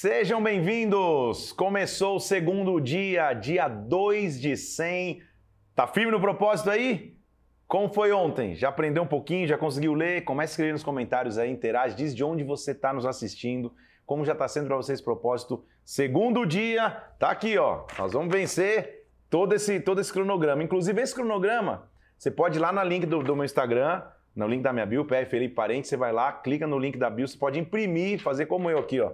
Sejam bem-vindos! Começou o segundo dia, dia 2 de 100. Tá firme no propósito aí? Como foi ontem? Já aprendeu um pouquinho? Já conseguiu ler? Comece a escrever nos comentários aí, interage, diz de onde você está nos assistindo, como já está sendo para vocês propósito. Segundo dia, tá aqui, ó. Nós vamos vencer todo esse, todo esse cronograma. Inclusive, esse cronograma, você pode ir lá no link do, do meu Instagram, no link da minha bio, PR Felipe Parente, você vai lá, clica no link da bio, você pode imprimir, fazer como eu aqui, ó.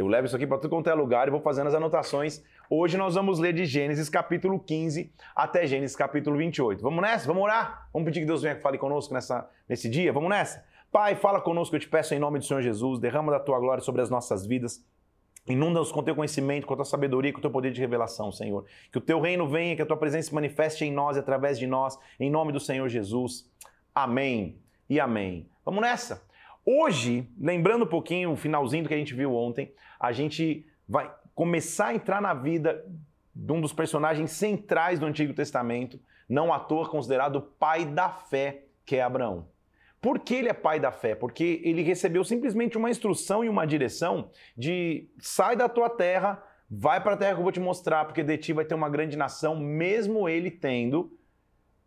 Eu levo isso aqui para tudo quanto é lugar e vou fazendo as anotações. Hoje nós vamos ler de Gênesis capítulo 15 até Gênesis capítulo 28. Vamos nessa? Vamos orar? Vamos pedir que Deus venha e fale conosco nessa, nesse dia? Vamos nessa? Pai, fala conosco, eu te peço em nome do Senhor Jesus, derrama da tua glória sobre as nossas vidas. Inunda-nos com teu conhecimento, com a tua sabedoria, com o teu poder de revelação, Senhor. Que o teu reino venha, que a tua presença se manifeste em nós e através de nós, em nome do Senhor Jesus. Amém e amém. Vamos nessa? Hoje, lembrando um pouquinho o finalzinho do que a gente viu ontem, a gente vai começar a entrar na vida de um dos personagens centrais do Antigo Testamento, não à toa considerado pai da fé, que é Abraão. Por que ele é pai da fé? Porque ele recebeu simplesmente uma instrução e uma direção de sai da tua terra, vai para a terra que eu vou te mostrar, porque de ti vai ter uma grande nação, mesmo ele tendo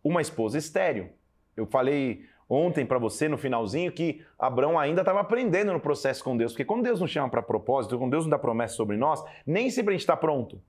uma esposa estéril. Eu falei ontem para você no finalzinho que Abraão ainda estava aprendendo no processo com Deus, porque quando Deus nos chama para propósito, quando Deus nos dá promessa sobre nós, nem sempre a gente está pronto.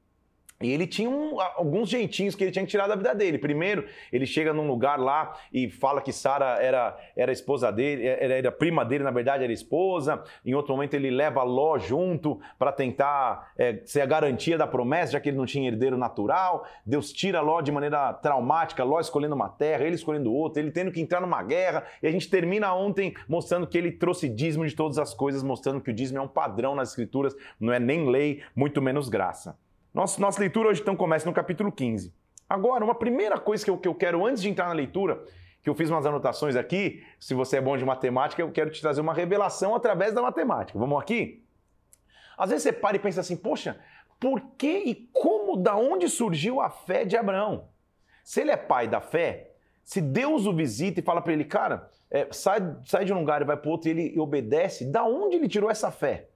E ele tinha um, alguns jeitinhos que ele tinha que tirar da vida dele. Primeiro, ele chega num lugar lá e fala que Sara era, era esposa dele, era, era prima dele, na verdade era esposa. Em outro momento, ele leva Ló junto para tentar é, ser a garantia da promessa, já que ele não tinha herdeiro natural. Deus tira Ló de maneira traumática, Ló escolhendo uma terra, ele escolhendo outra, ele tendo que entrar numa guerra. E a gente termina ontem mostrando que ele trouxe dízimo de todas as coisas, mostrando que o dízimo é um padrão nas escrituras, não é nem lei, muito menos graça. Nossa, nossa leitura hoje então começa no capítulo 15. Agora, uma primeira coisa que eu, que eu quero, antes de entrar na leitura, que eu fiz umas anotações aqui, se você é bom de matemática, eu quero te trazer uma revelação através da matemática. Vamos aqui? Às vezes você para e pensa assim, poxa, por que e como, da onde surgiu a fé de Abraão? Se ele é pai da fé, se Deus o visita e fala para ele, cara, é, sai, sai de um lugar e vai para outro e ele obedece, da onde ele tirou essa fé?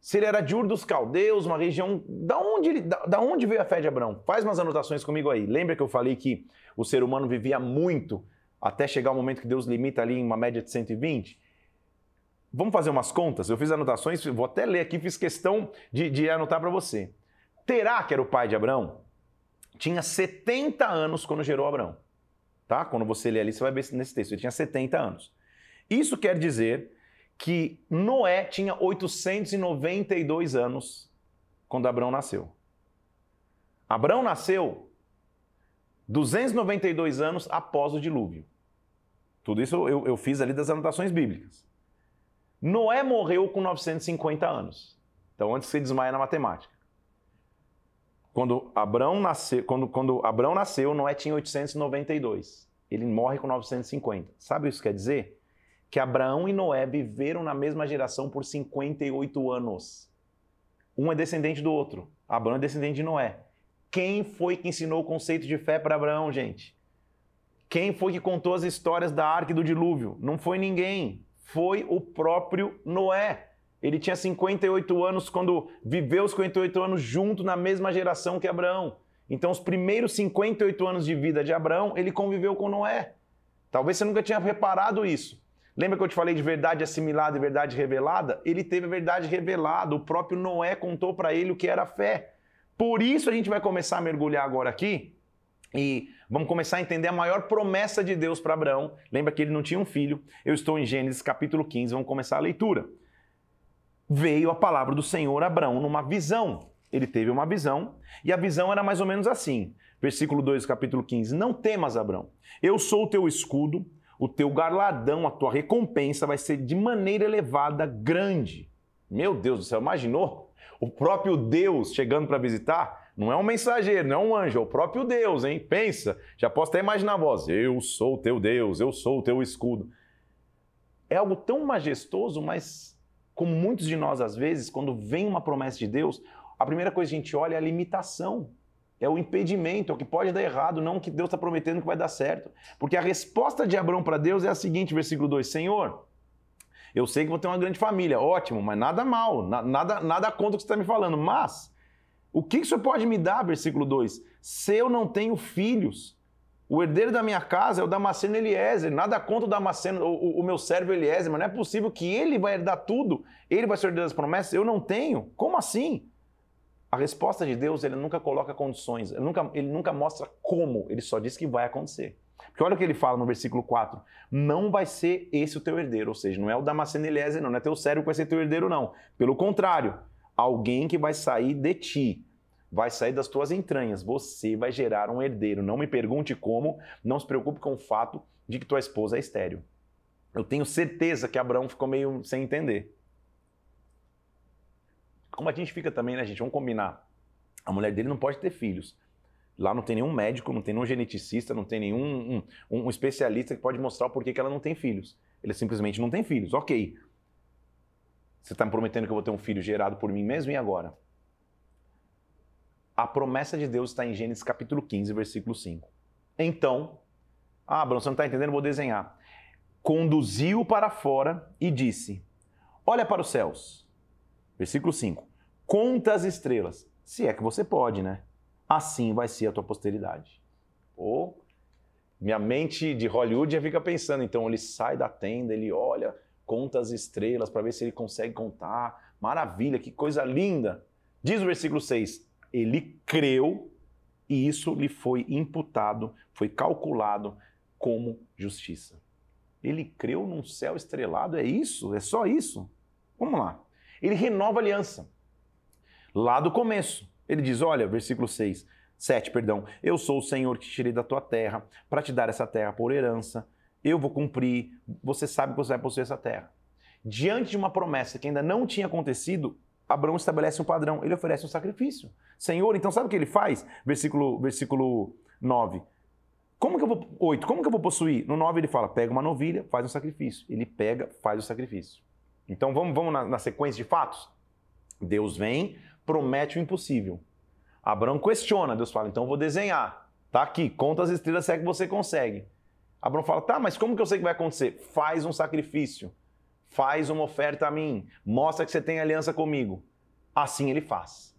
Se ele era de Ur dos Caldeus, uma região. Da onde, ele, da, onde veio a fé de Abraão? Faz umas anotações comigo aí. Lembra que eu falei que o ser humano vivia muito até chegar o momento que Deus limita ali em uma média de 120? Vamos fazer umas contas? Eu fiz anotações, vou até ler aqui, fiz questão de, de anotar para você. Terá, que era o pai de Abraão, tinha 70 anos quando gerou Abraão. Tá? Quando você lê ali, você vai ver nesse texto. Ele tinha 70 anos. Isso quer dizer que Noé tinha 892 anos quando Abraão nasceu. Abraão nasceu 292 anos após o dilúvio. Tudo isso eu, eu fiz ali das anotações bíblicas. Noé morreu com 950 anos. Então, antes que você desmaia na matemática. Quando Abraão, nasceu, quando, quando Abraão nasceu, Noé tinha 892. Ele morre com 950. Sabe o que isso quer dizer? Que Abraão e Noé viveram na mesma geração por 58 anos. Um é descendente do outro. Abraão é descendente de Noé. Quem foi que ensinou o conceito de fé para Abraão, gente? Quem foi que contou as histórias da arca e do dilúvio? Não foi ninguém. Foi o próprio Noé. Ele tinha 58 anos quando viveu os 58 anos junto na mesma geração que Abraão. Então, os primeiros 58 anos de vida de Abraão, ele conviveu com Noé. Talvez você nunca tinha reparado isso. Lembra que eu te falei de verdade assimilada e verdade revelada? Ele teve a verdade revelada, o próprio Noé contou para ele o que era fé. Por isso a gente vai começar a mergulhar agora aqui e vamos começar a entender a maior promessa de Deus para Abraão. Lembra que ele não tinha um filho. Eu estou em Gênesis capítulo 15, vamos começar a leitura. Veio a palavra do Senhor a Abraão numa visão. Ele teve uma visão e a visão era mais ou menos assim. Versículo 2, capítulo 15: Não temas, Abraão, eu sou o teu escudo o teu galardão, a tua recompensa vai ser de maneira elevada, grande. Meu Deus do céu, imaginou? O próprio Deus chegando para visitar, não é um mensageiro, não é um anjo, é o próprio Deus, hein? Pensa, já posso até imaginar a voz: Eu sou o teu Deus, eu sou o teu escudo. É algo tão majestoso, mas como muitos de nós às vezes, quando vem uma promessa de Deus, a primeira coisa que a gente olha é a limitação. É o impedimento, é o que pode dar errado, não o que Deus está prometendo que vai dar certo. Porque a resposta de Abraão para Deus é a seguinte, versículo 2: Senhor, Eu sei que vou ter uma grande família, ótimo, mas nada mal, nada, nada contra o que você está me falando. Mas, o que, que o senhor pode me dar, versículo 2? Se eu não tenho filhos, o herdeiro da minha casa é o Damasceno Eliezer. Nada contra o Damasceno, o, o, meu servo Eliezer, mas não é possível que ele vai herdar tudo. Ele vai ser herdeiro das promessas. Eu não tenho. Como assim? A resposta de Deus, ele nunca coloca condições, ele nunca, ele nunca mostra como, ele só diz que vai acontecer. Porque olha o que ele fala no versículo 4: não vai ser esse o teu herdeiro, ou seja, não é o Damasceno Eliezer, não, não é teu servo que vai ser teu herdeiro, não. Pelo contrário, alguém que vai sair de ti, vai sair das tuas entranhas, você vai gerar um herdeiro. Não me pergunte como, não se preocupe com o fato de que tua esposa é estéreo. Eu tenho certeza que Abraão ficou meio sem entender. Como a gente fica também, né, gente? Vamos combinar. A mulher dele não pode ter filhos. Lá não tem nenhum médico, não tem nenhum geneticista, não tem nenhum um, um especialista que pode mostrar o porquê que ela não tem filhos. Ele simplesmente não tem filhos. Ok. Você está me prometendo que eu vou ter um filho gerado por mim mesmo e agora? A promessa de Deus está em Gênesis capítulo 15, versículo 5. Então, ah, Bruno, você não está entendendo, vou desenhar. Conduziu para fora e disse: Olha para os céus. Versículo 5. Conta as estrelas, se é que você pode, né? Assim vai ser a tua posteridade. Ou minha mente de Hollywood já fica pensando, então ele sai da tenda, ele olha, conta as estrelas para ver se ele consegue contar. Maravilha, que coisa linda. Diz o versículo 6: ele creu e isso lhe foi imputado, foi calculado como justiça. Ele creu num céu estrelado, é isso? É só isso? Vamos lá. Ele renova a aliança. Lá do começo, ele diz: olha, versículo 6, 7, perdão. Eu sou o Senhor que te tirei da tua terra para te dar essa terra por herança. Eu vou cumprir, você sabe que você vai possuir essa terra. Diante de uma promessa que ainda não tinha acontecido, Abraão estabelece um padrão, ele oferece um sacrifício. Senhor, então sabe o que ele faz? Versículo, versículo 9. Como que eu vou. 8. Como que eu vou possuir? No 9 ele fala: pega uma novilha, faz um sacrifício. Ele pega, faz o sacrifício. Então vamos, vamos na, na sequência de fatos? Deus vem, promete o impossível. Abraão questiona, Deus fala: então vou desenhar. Tá aqui, conta as estrelas se é que você consegue. Abraão fala: tá, mas como que eu sei que vai acontecer? Faz um sacrifício faz uma oferta a mim, mostra que você tem aliança comigo. Assim ele faz.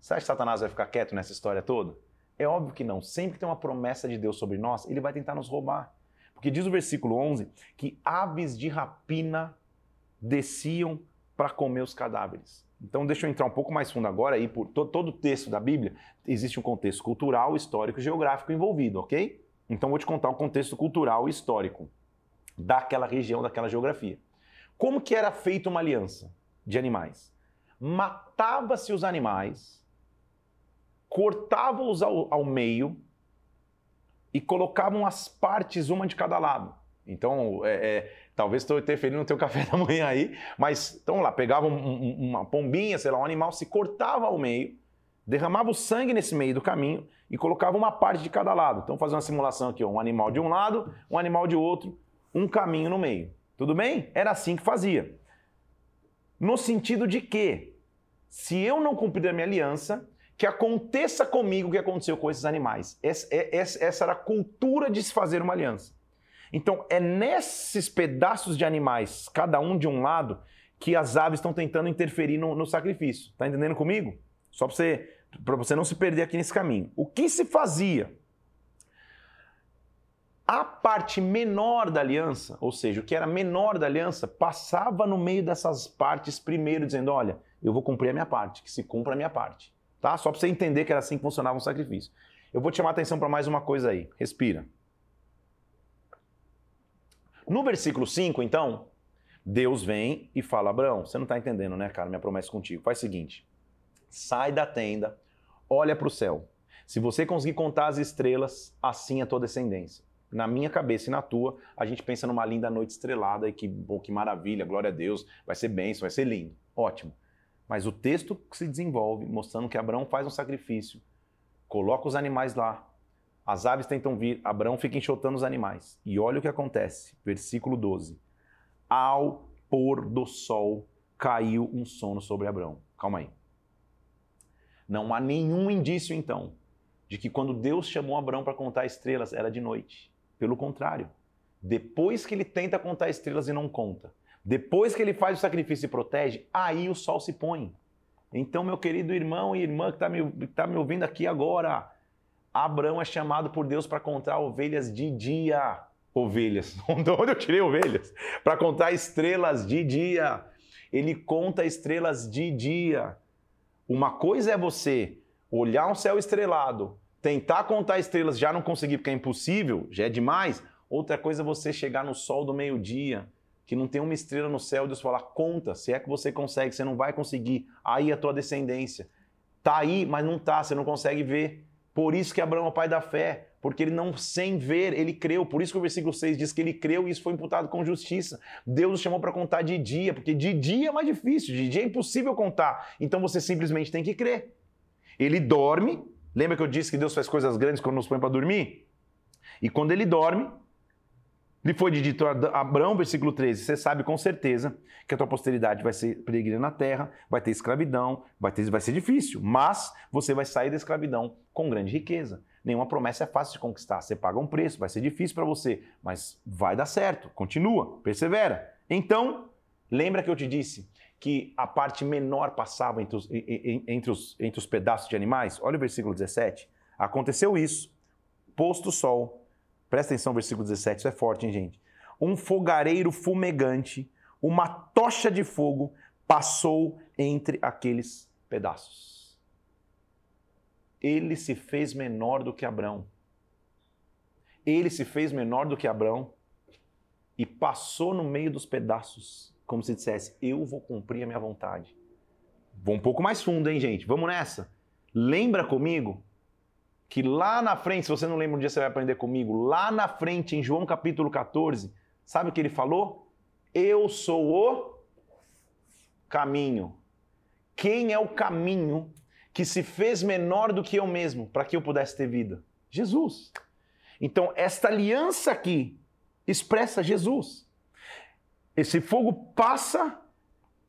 Você acha que Satanás vai ficar quieto nessa história toda? É óbvio que não. Sempre que tem uma promessa de Deus sobre nós, ele vai tentar nos roubar. Porque diz o versículo 11 que aves de rapina desciam para comer os cadáveres. Então, deixa eu entrar um pouco mais fundo agora. Aí, por todo o texto da Bíblia, existe um contexto cultural, histórico e geográfico envolvido, ok? Então, vou te contar o contexto cultural e histórico daquela região, daquela geografia. Como que era feita uma aliança de animais? Matava-se os animais, cortava-os ao, ao meio e colocavam as partes uma de cada lado. Então, é, é, talvez estou interferindo no teu café da manhã aí, mas então lá, pegava um, um, uma pombinha, sei lá, um animal, se cortava ao meio, derramava o sangue nesse meio do caminho e colocava uma parte de cada lado. Então, fazer uma simulação aqui, ó, um animal de um lado, um animal de outro, um caminho no meio. Tudo bem? Era assim que fazia. No sentido de que, se eu não cumprir a minha aliança, que aconteça comigo o que aconteceu com esses animais. Essa, é, essa, era a cultura de se fazer uma aliança. Então, é nesses pedaços de animais, cada um de um lado, que as aves estão tentando interferir no, no sacrifício. Está entendendo comigo? Só para você, você não se perder aqui nesse caminho. O que se fazia a parte menor da aliança, ou seja, o que era menor da aliança, passava no meio dessas partes primeiro, dizendo: Olha, eu vou cumprir a minha parte, que se cumpra a minha parte. Tá? Só para você entender que era assim que funcionava um sacrifício. Eu vou te chamar a atenção para mais uma coisa aí. Respira. No versículo 5, então, Deus vem e fala: Abraão, você não está entendendo, né, cara? Minha promessa contigo. Faz o seguinte: sai da tenda, olha para o céu. Se você conseguir contar as estrelas, assim é a tua descendência na minha cabeça e na tua, a gente pensa numa linda noite estrelada e que, bom, que maravilha, glória a Deus, vai ser bênção, vai ser lindo. Ótimo. Mas o texto se desenvolve mostrando que Abraão faz um sacrifício, coloca os animais lá, as aves tentam vir, Abraão fica enxotando os animais. E olha o que acontece, versículo 12. Ao pôr do sol caiu um sono sobre Abraão. Calma aí. Não há nenhum indício, então, de que quando Deus chamou Abraão para contar estrelas, era de noite. Pelo contrário, depois que ele tenta contar estrelas e não conta, Depois que ele faz o sacrifício e protege, aí o sol se põe. Então, meu querido irmão e irmã que está me, tá me ouvindo aqui agora, Abraão é chamado por Deus para contar ovelhas de dia. Ovelhas. De onde eu tirei ovelhas? Para contar estrelas de dia. Ele conta estrelas de dia. Uma coisa é você olhar um céu estrelado, tentar contar estrelas, já não conseguir porque é impossível, já é demais. Outra coisa é você chegar no sol do meio-dia, que não tem uma estrela no céu, Deus falar, conta, se é que você consegue, você não vai conseguir. Aí a tua descendência. Tá aí, mas não tá, você não consegue ver. Por isso que Abraão é o pai da fé, porque ele não, sem ver, ele creu. Por isso que o versículo 6 diz que ele creu e isso foi imputado com justiça. Deus o chamou para contar de dia, porque de dia é mais difícil, de dia é impossível contar. Então você simplesmente tem que crer. Ele dorme, lembra que eu disse que Deus faz coisas grandes quando nos põe para dormir? E quando ele dorme, lhe foi dito a Abraão, versículo 13, você sabe com certeza que a tua posteridade vai ser peregrina na terra, vai ter escravidão, vai, ter, vai ser difícil, mas você vai sair da escravidão com grande riqueza. Nenhuma promessa é fácil de conquistar, você paga um preço, vai ser difícil para você, mas vai dar certo, continua, persevera. Então, lembra que eu te disse que a parte menor passava entre os, entre os, entre os pedaços de animais? Olha o versículo 17. Aconteceu isso, posto o sol, Presta atenção, versículo 17, isso é forte, hein, gente? Um fogareiro fumegante, uma tocha de fogo passou entre aqueles pedaços. Ele se fez menor do que Abrão. Ele se fez menor do que Abrão e passou no meio dos pedaços, como se dissesse: Eu vou cumprir a minha vontade. Vou um pouco mais fundo, hein, gente? Vamos nessa. Lembra comigo que lá na frente, se você não lembra um dia, você vai aprender comigo, lá na frente, em João capítulo 14, sabe o que ele falou? Eu sou o caminho. Quem é o caminho que se fez menor do que eu mesmo para que eu pudesse ter vida? Jesus. Então, esta aliança aqui expressa Jesus. Esse fogo passa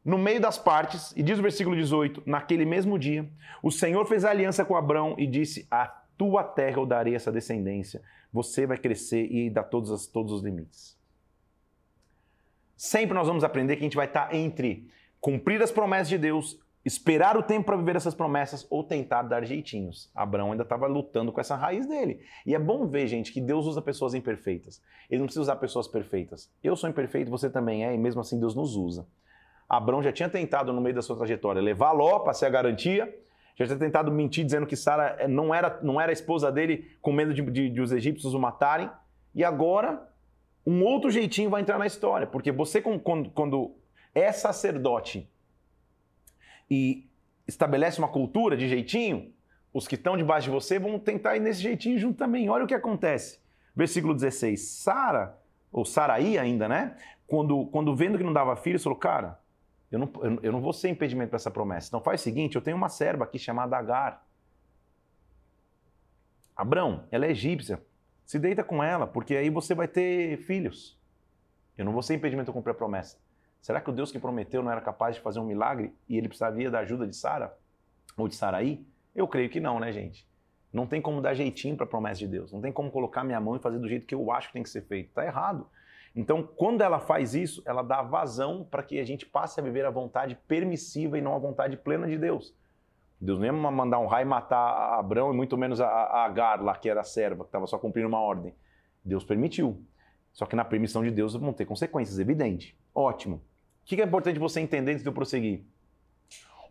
no meio das partes, e diz o versículo 18: Naquele mesmo dia, o Senhor fez aliança com Abraão e disse: A tua terra eu darei essa descendência. Você vai crescer e dar todos, todos os limites. Sempre nós vamos aprender que a gente vai estar entre cumprir as promessas de Deus, esperar o tempo para viver essas promessas ou tentar dar jeitinhos. Abraão ainda estava lutando com essa raiz dele. E é bom ver, gente, que Deus usa pessoas imperfeitas. Ele não precisa usar pessoas perfeitas. Eu sou imperfeito, você também é, e mesmo assim Deus nos usa. Abraão já tinha tentado no meio da sua trajetória levar Ló para ser a garantia, já tinha tentado mentir dizendo que Sara eh, não era, não era a esposa dele com medo de, de, de os egípcios o matarem. E agora, um outro jeitinho vai entrar na história. Porque você, quando, quando é sacerdote e estabelece uma cultura de jeitinho, os que estão debaixo de você vão tentar ir nesse jeitinho junto também. Olha o que acontece. Versículo 16. Sara, ou Saraí ainda, né? Quando, quando vendo que não dava filho, falou, cara, eu não, eu não vou ser impedimento para essa promessa. Então faz o seguinte: eu tenho uma serva aqui chamada Agar. Abrão, ela é egípcia. Se deita com ela, porque aí você vai ter filhos. Eu não vou ser impedimento para cumprir a promessa. Será que o Deus que prometeu não era capaz de fazer um milagre e ele precisaria da ajuda de Sara? Ou de Saraí? Eu creio que não, né, gente? Não tem como dar jeitinho para a promessa de Deus. Não tem como colocar minha mão e fazer do jeito que eu acho que tem que ser feito. Está errado. Então, quando ela faz isso, ela dá vazão para que a gente passe a viver a vontade permissiva e não a vontade plena de Deus. Deus ia mandar um raio matar Abraão e muito menos a, a Agar, lá que era a serva, que estava só cumprindo uma ordem. Deus permitiu. Só que na permissão de Deus vão ter consequências, evidente. Ótimo. O que é importante você entender antes de eu prosseguir?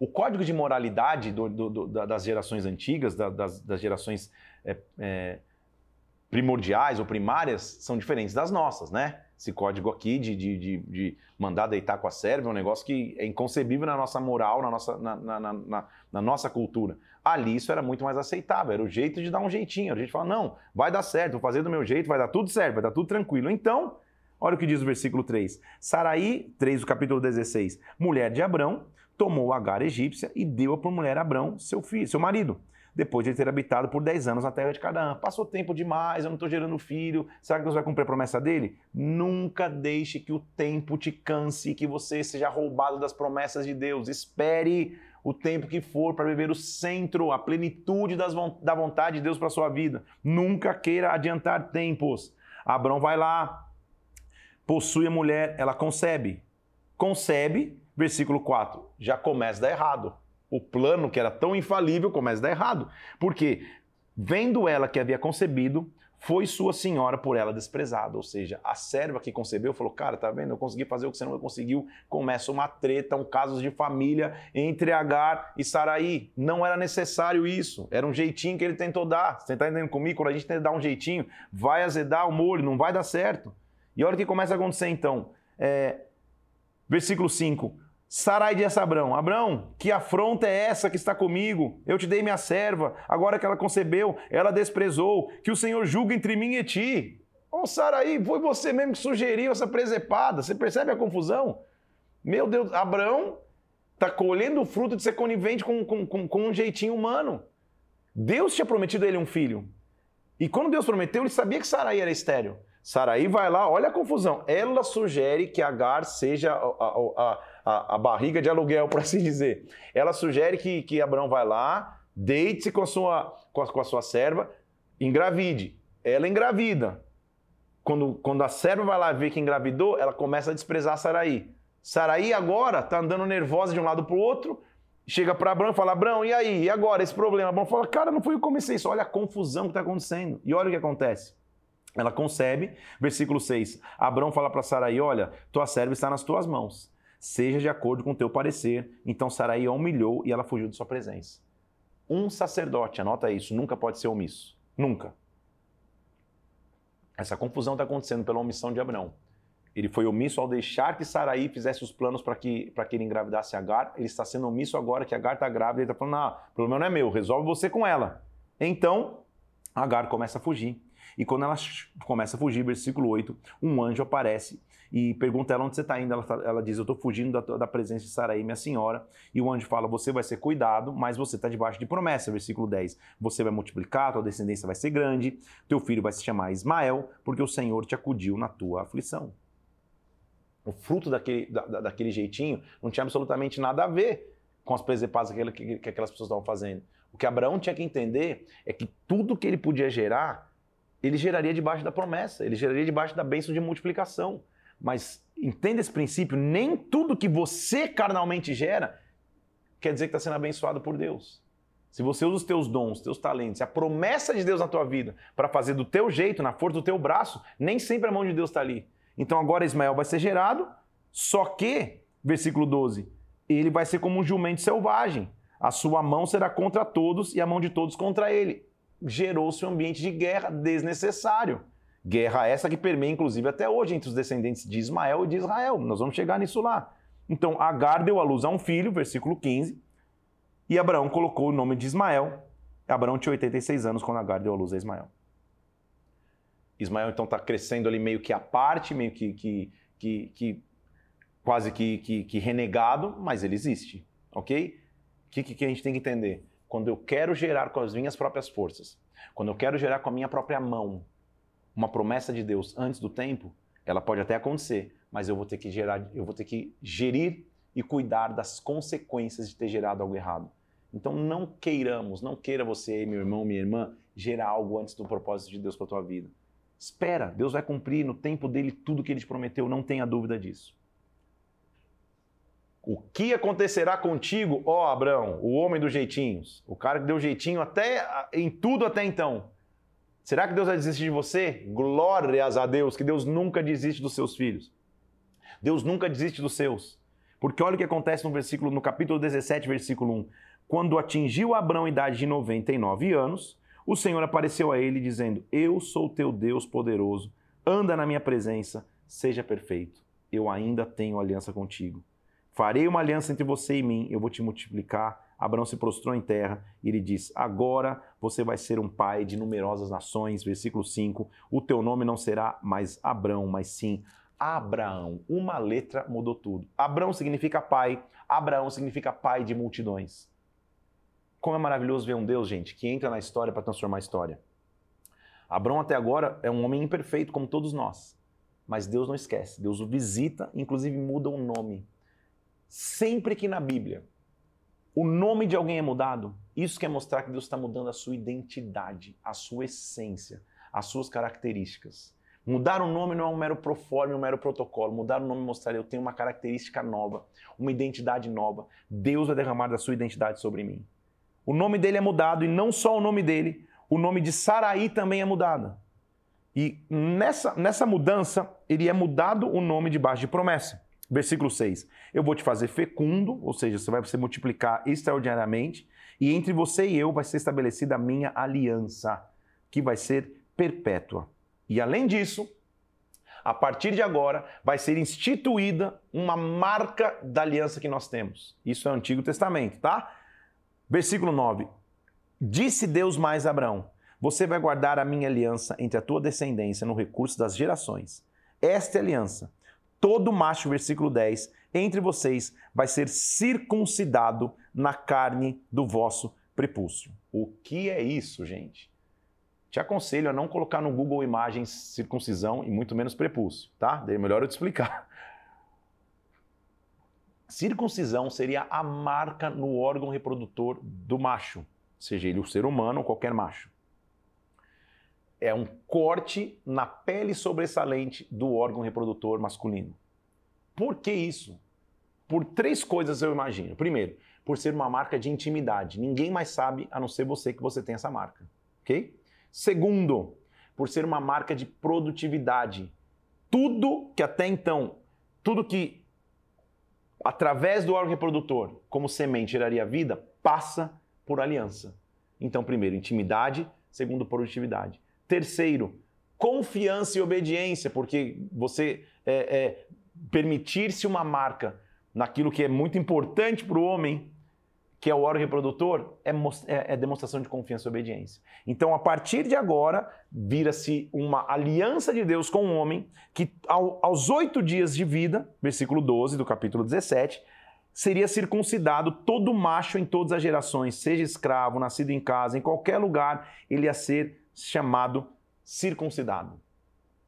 O código de moralidade do, do, do, das gerações antigas, das, das gerações é, é, primordiais ou primárias, são diferentes das nossas, né? Esse código aqui de, de, de, de, mandar deitar com a serva é um negócio que é inconcebível na nossa moral, na nossa, na, na, na, na, nossa cultura. Ali isso era muito mais aceitável, era o jeito de dar um jeitinho. A gente fala, não, vai dar certo, vou fazer do meu jeito, vai dar tudo certo, vai dar tudo tranquilo. Então, olha o que diz o versículo 3. Saraí, 3 do capítulo 16, mulher de Abrão, tomou Agar egípcia e deu-a por mulher Abrão, seu filho, seu marido depois de ter habitado por 10 anos na terra de Canaã. Passou tempo demais, eu não estou gerando filho. Será que Deus vai cumprir a promessa dele? Nunca deixe que o tempo te canse e que você seja roubado das promessas de Deus. Espere o tempo que for para viver o centro, a plenitude das, da vontade de Deus para sua vida. Nunca queira adiantar tempos. Abraão vai lá, possui a mulher, ela concebe. concebe, versículo 4, já começa a dar errado. O plano que era tão infalível começa a dar errado. Porque, vendo ela que havia concebido, foi sua senhora por ela desprezada. Ou seja, a serva que concebeu falou: Cara, tá vendo? Eu consegui fazer o que você não conseguiu. Começa uma treta, um caso de família entre Agar e Saraí. Não era necessário isso. Era um jeitinho que ele tentou dar. Você está entendendo comigo? Quando a gente tenta dar um jeitinho, vai azedar o molho, não vai dar certo. E olha o que começa a acontecer então. É, versículo 5. Sarai disse a Abrão: Abrão, que afronta é essa que está comigo? Eu te dei minha serva, agora que ela concebeu, ela desprezou. Que o Senhor julgue entre mim e ti. Ô oh, Sarai, foi você mesmo que sugeriu essa presepada. Você percebe a confusão? Meu Deus, Abrão está colhendo o fruto de ser conivente com, com, com, com um jeitinho humano. Deus tinha prometido a ele um filho. E quando Deus prometeu, ele sabia que Sarai era estéreo. Sarai vai lá, olha a confusão. Ela sugere que Agar seja a, a, a, a barriga de aluguel, por assim dizer. Ela sugere que, que Abraão vai lá, deite-se com, a sua, com, a, com a sua serva, engravide. Ela engravida. Quando, quando a serva vai lá ver que engravidou, ela começa a desprezar Saraí. Saraí agora está andando nervosa de um lado para o outro, chega para Abraão e fala: Abraão, e aí? E agora? Esse problema? Abraão fala: Cara, não foi eu que comecei isso. Olha a confusão que está acontecendo. E olha o que acontece. Ela concebe, versículo 6. Abraão fala para Saraí: Olha, tua serva está nas tuas mãos seja de acordo com o teu parecer. Então Saraí a humilhou e ela fugiu de sua presença. Um sacerdote, anota isso, nunca pode ser omisso. Nunca. Essa confusão está acontecendo pela omissão de Abraão. Ele foi omisso ao deixar que Saraí fizesse os planos para que, que ele engravidasse Agar. Ele está sendo omisso agora que Agar está grávida. Ele está falando: ah, o problema não é meu, resolve você com ela. Então, Agar começa a fugir. E quando ela começa a fugir, versículo 8, um anjo aparece e pergunta ela onde você está indo. Ela, tá, ela, diz: Eu estou fugindo da, da, presença de Saraí, minha senhora. E o anjo fala: Você vai ser cuidado, mas você está debaixo de promessa. Versículo 10: Você vai multiplicar, tua descendência vai ser grande, teu filho vai se chamar Ismael, porque o Senhor te acudiu na tua aflição. O fruto daquele, da, daquele jeitinho não tinha absolutamente nada a ver com as presepadas que, que, que aquelas pessoas estavam fazendo. O que Abraão tinha que entender é que tudo que ele podia gerar, ele geraria debaixo da promessa, ele geraria debaixo da bênção de multiplicação. Mas entenda esse princípio: nem tudo que você carnalmente gera quer dizer que está sendo abençoado por Deus. Se você usa os teus dons, teus talentos, a promessa de Deus na tua vida para fazer do teu jeito, na força do teu braço, nem sempre a mão de Deus está ali. Então agora Ismael vai ser gerado, só que, versículo 12, ele vai ser como um jumento selvagem. A sua mão será contra todos e a mão de todos contra ele. Gerou-se um ambiente de guerra desnecessário. Guerra essa que permeia, inclusive, até hoje entre os descendentes de Ismael e de Israel. Nós vamos chegar nisso lá. Então, Agar deu à luz a um filho, versículo 15, e Abraão colocou o nome de Ismael. Abraão tinha 86 anos quando Agar deu à luz a Ismael. Ismael, então, está crescendo ali meio que à parte, meio que, que, que, que quase que, que, que, renegado, mas ele existe, ok? O que, que a gente tem que entender? Quando eu quero gerar com as minhas próprias forças, quando eu quero gerar com a minha própria mão, uma promessa de Deus antes do tempo, ela pode até acontecer, mas eu vou ter que gerar, eu vou ter que gerir e cuidar das consequências de ter gerado algo errado. Então não queiramos, não queira você, meu irmão, minha irmã, gerar algo antes do propósito de Deus para tua vida. Espera, Deus vai cumprir no tempo dele tudo que ele te prometeu, não tenha dúvida disso. O que acontecerá contigo, ó Abraão, o homem dos jeitinhos, o cara que deu jeitinho até em tudo até então? Será que Deus vai desistir de você? Glórias a Deus, que Deus nunca desiste dos seus filhos. Deus nunca desiste dos seus. Porque olha o que acontece no versículo, no capítulo 17, versículo 1. Quando atingiu Abraão a idade de 99 anos, o Senhor apareceu a ele dizendo: Eu sou teu Deus poderoso, anda na minha presença, seja perfeito. Eu ainda tenho aliança contigo. Farei uma aliança entre você e mim, eu vou te multiplicar Abraão se prostrou em terra e ele diz: Agora você vai ser um pai de numerosas nações. Versículo 5: O teu nome não será mais Abraão, mas sim Abraão. Uma letra mudou tudo. Abraão significa pai, Abraão significa pai de multidões. Como é maravilhoso ver um Deus, gente, que entra na história para transformar a história. Abraão até agora é um homem imperfeito, como todos nós. Mas Deus não esquece, Deus o visita, inclusive muda o nome. Sempre que na Bíblia o nome de alguém é mudado, isso quer mostrar que Deus está mudando a sua identidade, a sua essência, as suas características. Mudar o nome não é um mero proforme, um mero protocolo. Mudar o nome mostrar eu tenho uma característica nova, uma identidade nova. Deus vai derramar da sua identidade sobre mim. O nome dele é mudado e não só o nome dele, o nome de Saraí também é mudado. E nessa, nessa mudança, ele é mudado o nome debaixo de promessa. Versículo 6. Eu vou te fazer fecundo, ou seja, você vai se multiplicar extraordinariamente, e entre você e eu vai ser estabelecida a minha aliança, que vai ser perpétua. E além disso, a partir de agora vai ser instituída uma marca da aliança que nós temos. Isso é o Antigo Testamento, tá? Versículo 9. Disse Deus mais a Abraão: Você vai guardar a minha aliança entre a tua descendência no recurso das gerações. Esta é aliança. Todo macho, versículo 10, entre vocês vai ser circuncidado na carne do vosso prepúcio. O que é isso, gente? Te aconselho a não colocar no Google Imagens circuncisão e muito menos prepúcio, tá? É melhor eu te explicar. Circuncisão seria a marca no órgão reprodutor do macho, seja ele o ser humano ou qualquer macho. É um corte na pele sobressalente do órgão reprodutor masculino. Por que isso? Por três coisas eu imagino. Primeiro, por ser uma marca de intimidade. Ninguém mais sabe a não ser você que você tem essa marca, ok? Segundo, por ser uma marca de produtividade. Tudo que até então, tudo que através do órgão reprodutor, como semente geraria vida, passa por aliança. Então, primeiro, intimidade, segundo, produtividade. Terceiro, confiança e obediência, porque você é, é, permitir-se uma marca naquilo que é muito importante para o homem que é o órgão reprodutor, é, é, é, demonstração de confiança e obediência. Então, a partir de agora, vira-se uma aliança de Deus com o homem que, ao, aos oito dias de vida, versículo 12 do capítulo 17, seria circuncidado todo macho em todas as gerações, seja escravo, nascido em casa, em qualquer lugar, ele ia ser chamado circuncidado.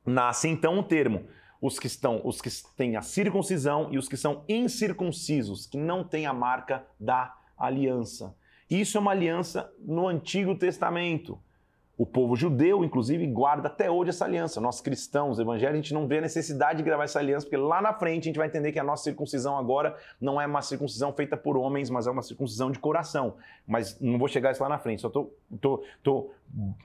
Nasce então o termo os que estão, os que têm a circuncisão e os que são incircuncisos, que não têm a marca da aliança. Isso é uma aliança no Antigo Testamento. O povo judeu, inclusive, guarda até hoje essa aliança. Nós cristãos, evangélicos, a gente não vê a necessidade de gravar essa aliança, porque lá na frente a gente vai entender que a nossa circuncisão agora não é uma circuncisão feita por homens, mas é uma circuncisão de coração. Mas não vou chegar isso lá na frente, só estou tô, tô, tô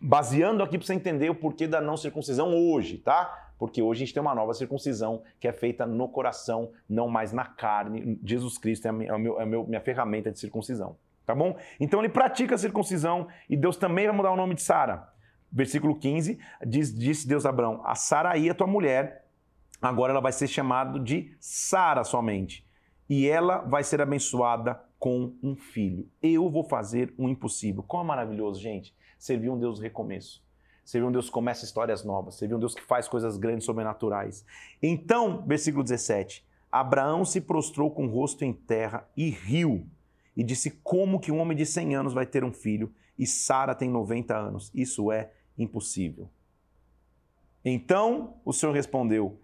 baseando aqui para você entender o porquê da não circuncisão hoje, tá? Porque hoje a gente tem uma nova circuncisão que é feita no coração, não mais na carne. Jesus Cristo é a minha, é a minha, minha ferramenta de circuncisão. Tá bom? Então ele pratica a circuncisão e Deus também vai mudar o nome de Sara. Versículo 15, diz, disse Deus a Abraão: A Saraí é tua mulher, agora ela vai ser chamada de Sara somente. E ela vai ser abençoada com um filho. Eu vou fazer o um impossível. Como é maravilhoso, gente, servir um Deus recomeço. Servir um Deus que começa histórias novas. Servir um Deus que faz coisas grandes, sobrenaturais. Então, versículo 17: Abraão se prostrou com o rosto em terra e riu e disse: Como que um homem de 100 anos vai ter um filho e Sara tem 90 anos? Isso é impossível. Então o Senhor respondeu: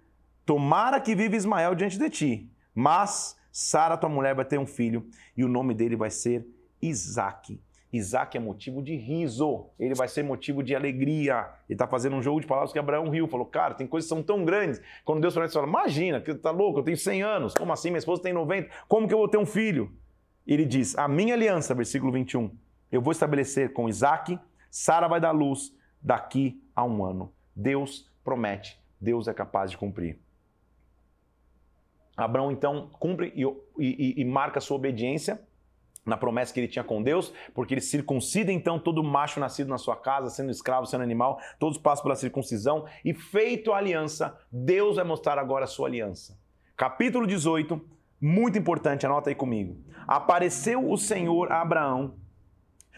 Tomara que viva Ismael diante de ti, mas Sara, tua mulher, vai ter um filho e o nome dele vai ser Isaque. Isaac é motivo de riso, ele vai ser motivo de alegria. Ele está fazendo um jogo de palavras que Abraão riu. Falou, cara, tem coisas que são tão grandes. Quando Deus fala, imagina, que tá louco, eu tenho 100 anos. Como assim? Minha esposa tem 90. Como que eu vou ter um filho? Ele diz: A minha aliança, versículo 21, eu vou estabelecer com Isaac, Sara vai dar luz daqui a um ano. Deus promete, Deus é capaz de cumprir. Abraão então cumpre e, e, e marca sua obediência na promessa que ele tinha com Deus, porque ele circuncida então todo macho nascido na sua casa, sendo escravo, sendo animal, todos passam pela circuncisão, e feito a aliança, Deus vai mostrar agora a sua aliança. Capítulo 18, muito importante, anota aí comigo. Apareceu o Senhor a Abraão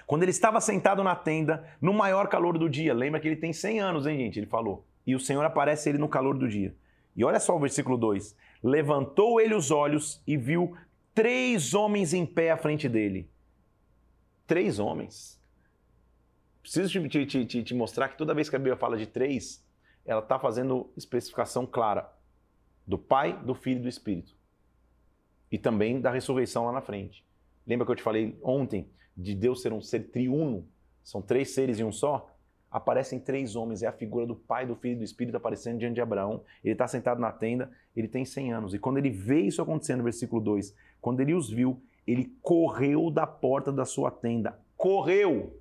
quando ele estava sentado na tenda, no maior calor do dia. Lembra que ele tem 100 anos, hein, gente? Ele falou. E o Senhor aparece ele no calor do dia. E olha só o versículo 2: Levantou ele os olhos e viu três homens em pé à frente dele. Três homens. Preciso te, te, te, te mostrar que toda vez que a Bíblia fala de três, ela está fazendo especificação clara do Pai, do Filho e do Espírito e também da ressurreição lá na frente. Lembra que eu te falei ontem de Deus ser um ser triuno? São três seres em um só? aparecem três homens, é a figura do Pai, do Filho e do Espírito aparecendo diante de Abraão. Ele está sentado na tenda, ele tem 100 anos. E quando ele vê isso acontecendo, versículo 2, quando ele os viu, ele correu da porta da sua tenda. Correu!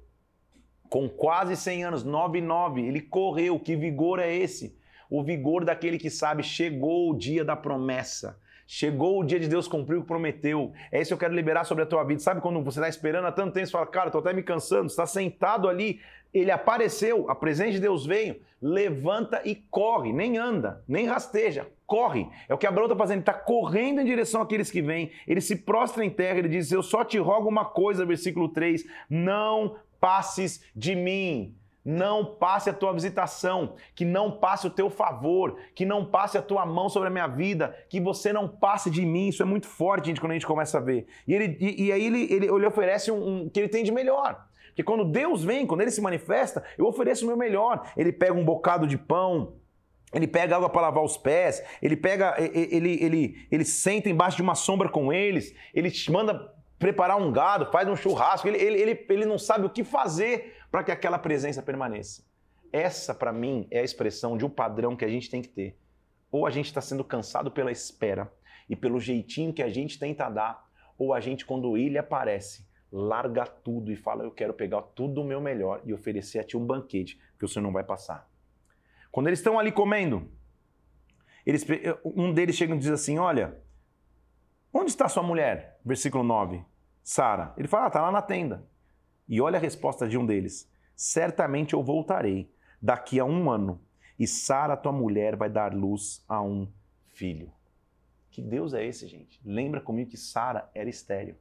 Com quase 100 anos, 9 e 9, ele correu. Que vigor é esse? O vigor daquele que sabe, chegou o dia da promessa. Chegou o dia de Deus cumprir o que prometeu. É isso que eu quero liberar sobre a tua vida. Sabe quando você está esperando há tanto tempo, você fala, cara, estou até me cansando, está sentado ali, ele apareceu, a presença de Deus veio, levanta e corre, nem anda, nem rasteja, corre. É o que Abraão está fazendo, ele está correndo em direção àqueles que vêm, ele se prostra em terra, ele diz: Eu só te rogo uma coisa, versículo 3: não passes de mim não passe a tua visitação, que não passe o teu favor, que não passe a tua mão sobre a minha vida, que você não passe de mim. Isso é muito forte, gente, quando a gente começa a ver. E, ele, e, e aí ele, ele, ele oferece um, um que ele tem de melhor. Porque quando Deus vem, quando ele se manifesta, eu ofereço o meu melhor. Ele pega um bocado de pão, ele pega água para lavar os pés, ele pega, ele, ele, ele, ele senta embaixo de uma sombra com eles, ele te manda preparar um gado, faz um churrasco, ele, ele, ele, ele não sabe o que fazer para que aquela presença permaneça. Essa, para mim, é a expressão de um padrão que a gente tem que ter. Ou a gente está sendo cansado pela espera e pelo jeitinho que a gente tenta dar, ou a gente, quando ele aparece, larga tudo e fala: Eu quero pegar tudo o meu melhor e oferecer a ti um banquete que o senhor não vai passar. Quando eles estão ali comendo, eles, um deles chega e diz assim: Olha, onde está sua mulher? Versículo 9. Sara. Ele fala: Está ah, lá na tenda. E olha a resposta de um deles: Certamente eu voltarei daqui a um ano, e Sara, tua mulher, vai dar luz a um filho. Que Deus é esse, gente? Lembra comigo que Sara era estéreo.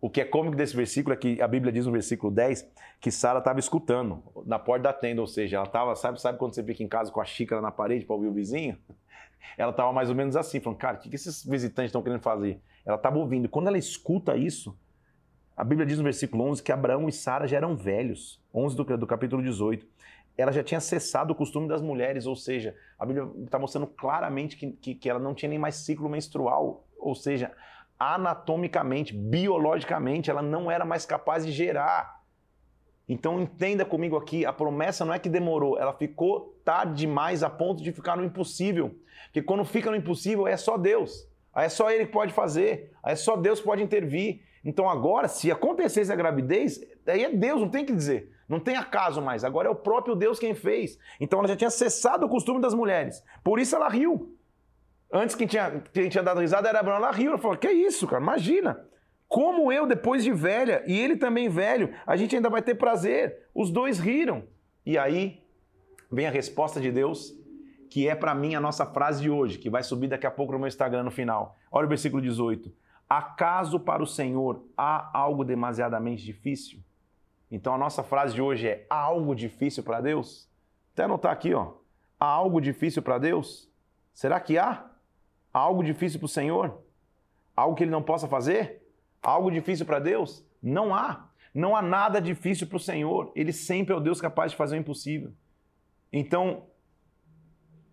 O que é cômico desse versículo é que a Bíblia diz no versículo 10 que Sara estava escutando na porta da tenda, ou seja, ela estava, sabe, sabe quando você fica em casa com a xícara na parede para ouvir o vizinho? Ela estava mais ou menos assim, falando, cara, o que esses visitantes estão querendo fazer? Ela estava ouvindo. Quando ela escuta isso, a Bíblia diz no versículo 11 que Abraão e Sara já eram velhos, 11 do, do capítulo 18. Ela já tinha cessado o costume das mulheres, ou seja, a Bíblia está mostrando claramente que, que, que ela não tinha nem mais ciclo menstrual, ou seja, anatomicamente, biologicamente, ela não era mais capaz de gerar. Então entenda comigo aqui, a promessa não é que demorou, ela ficou tarde demais a ponto de ficar no impossível. Porque quando fica no impossível é só Deus. Aí é só ele que pode fazer, aí é só Deus que pode intervir. Então agora, se acontecesse a gravidez, aí é Deus, não tem que dizer. Não tem acaso mais. Agora é o próprio Deus quem fez. Então ela já tinha cessado o costume das mulheres. Por isso ela riu. Antes quem tinha, quem tinha dado risada era Abraão. Ela riu. Ela falou: Que isso, cara? Imagina. Como eu, depois de velha, e ele também velho, a gente ainda vai ter prazer. Os dois riram. E aí vem a resposta de Deus, que é para mim a nossa frase de hoje, que vai subir daqui a pouco no meu Instagram no final. Olha o versículo 18. Acaso para o Senhor há algo demasiadamente difícil? Então a nossa frase de hoje é: há algo difícil para Deus? Até anotar aqui, ó. Há algo difícil para Deus? Será que há? Há algo difícil para o Senhor? Algo que ele não possa fazer? Algo difícil para Deus? Não há. Não há nada difícil para o Senhor. Ele sempre é o Deus capaz de fazer o impossível. Então,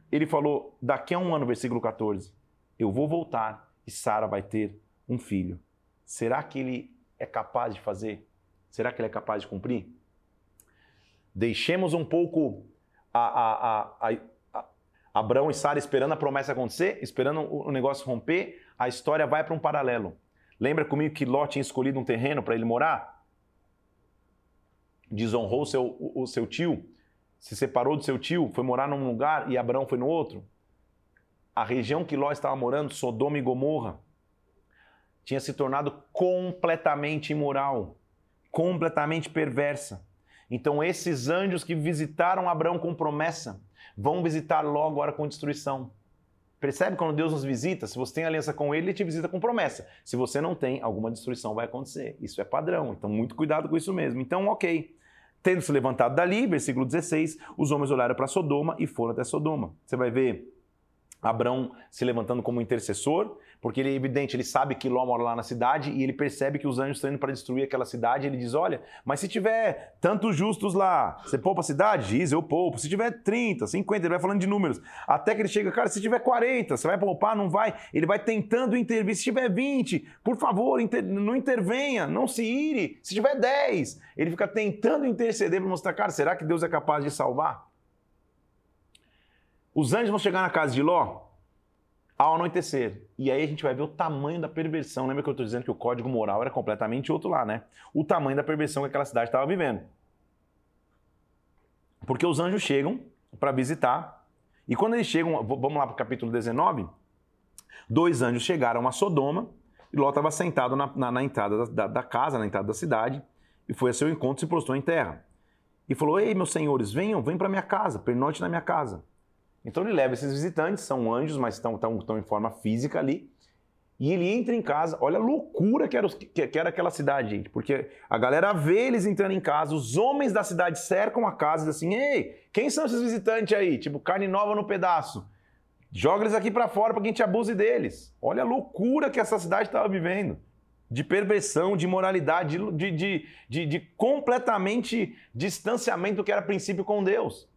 ele falou: daqui a um ano, versículo 14, eu vou voltar e Sara vai ter um filho. Será que ele é capaz de fazer? Será que ele é capaz de cumprir? Deixemos um pouco a, a, a, a Abraão e Sara esperando a promessa acontecer, esperando o negócio romper, a história vai para um paralelo. Lembra comigo que Ló tinha escolhido um terreno para ele morar? Desonrou seu, o, o seu tio, se separou do seu tio, foi morar num lugar e Abraão foi no outro. A região que Ló estava morando, Sodoma e Gomorra, tinha se tornado completamente imoral, completamente perversa. Então, esses anjos que visitaram Abraão com promessa vão visitar Ló agora com destruição. Percebe quando Deus nos visita? Se você tem aliança com Ele, Ele te visita com promessa. Se você não tem, alguma destruição vai acontecer. Isso é padrão. Então, muito cuidado com isso mesmo. Então, ok. Tendo se levantado dali, versículo 16, os homens olharam para Sodoma e foram até Sodoma. Você vai ver Abraão se levantando como intercessor, porque ele é evidente, ele sabe que Ló mora lá na cidade e ele percebe que os anjos estão indo para destruir aquela cidade. Ele diz: Olha, mas se tiver tantos justos lá, você poupa a cidade? Diz, eu poupo. Se tiver 30, 50, ele vai falando de números. Até que ele chega, cara, se tiver 40, você vai poupar? Não vai. Ele vai tentando intervir. Se tiver 20, por favor, inter... não intervenha, não se ire. Se tiver 10, ele fica tentando interceder para mostrar, cara, será que Deus é capaz de salvar? Os anjos vão chegar na casa de Ló ao anoitecer. E aí a gente vai ver o tamanho da perversão. Lembra que eu estou dizendo que o código moral era completamente outro lá, né? O tamanho da perversão que aquela cidade estava vivendo. Porque os anjos chegam para visitar. E quando eles chegam, vamos lá para o capítulo 19. Dois anjos chegaram a Sodoma. E Ló estava sentado na, na, na entrada da, da, casa, na entrada da cidade. E foi a seu encontro e se prostrou em terra. E falou: Ei, meus senhores, venham, venham para minha casa, pernoite na minha casa. Então ele leva esses visitantes, são anjos, mas estão, estão, estão em forma física ali. E ele entra em casa, olha a loucura que era, que era aquela cidade, gente. Porque a galera vê eles entrando em casa, os homens da cidade cercam a casa e dizem assim: Ei, quem são esses visitantes aí? Tipo, carne nova no pedaço. Joga eles aqui para fora para que a gente abuse deles. Olha a loucura que essa cidade estava vivendo. De perversão, de moralidade, de, de, de, de completamente distanciamento do que era princípio com Deus.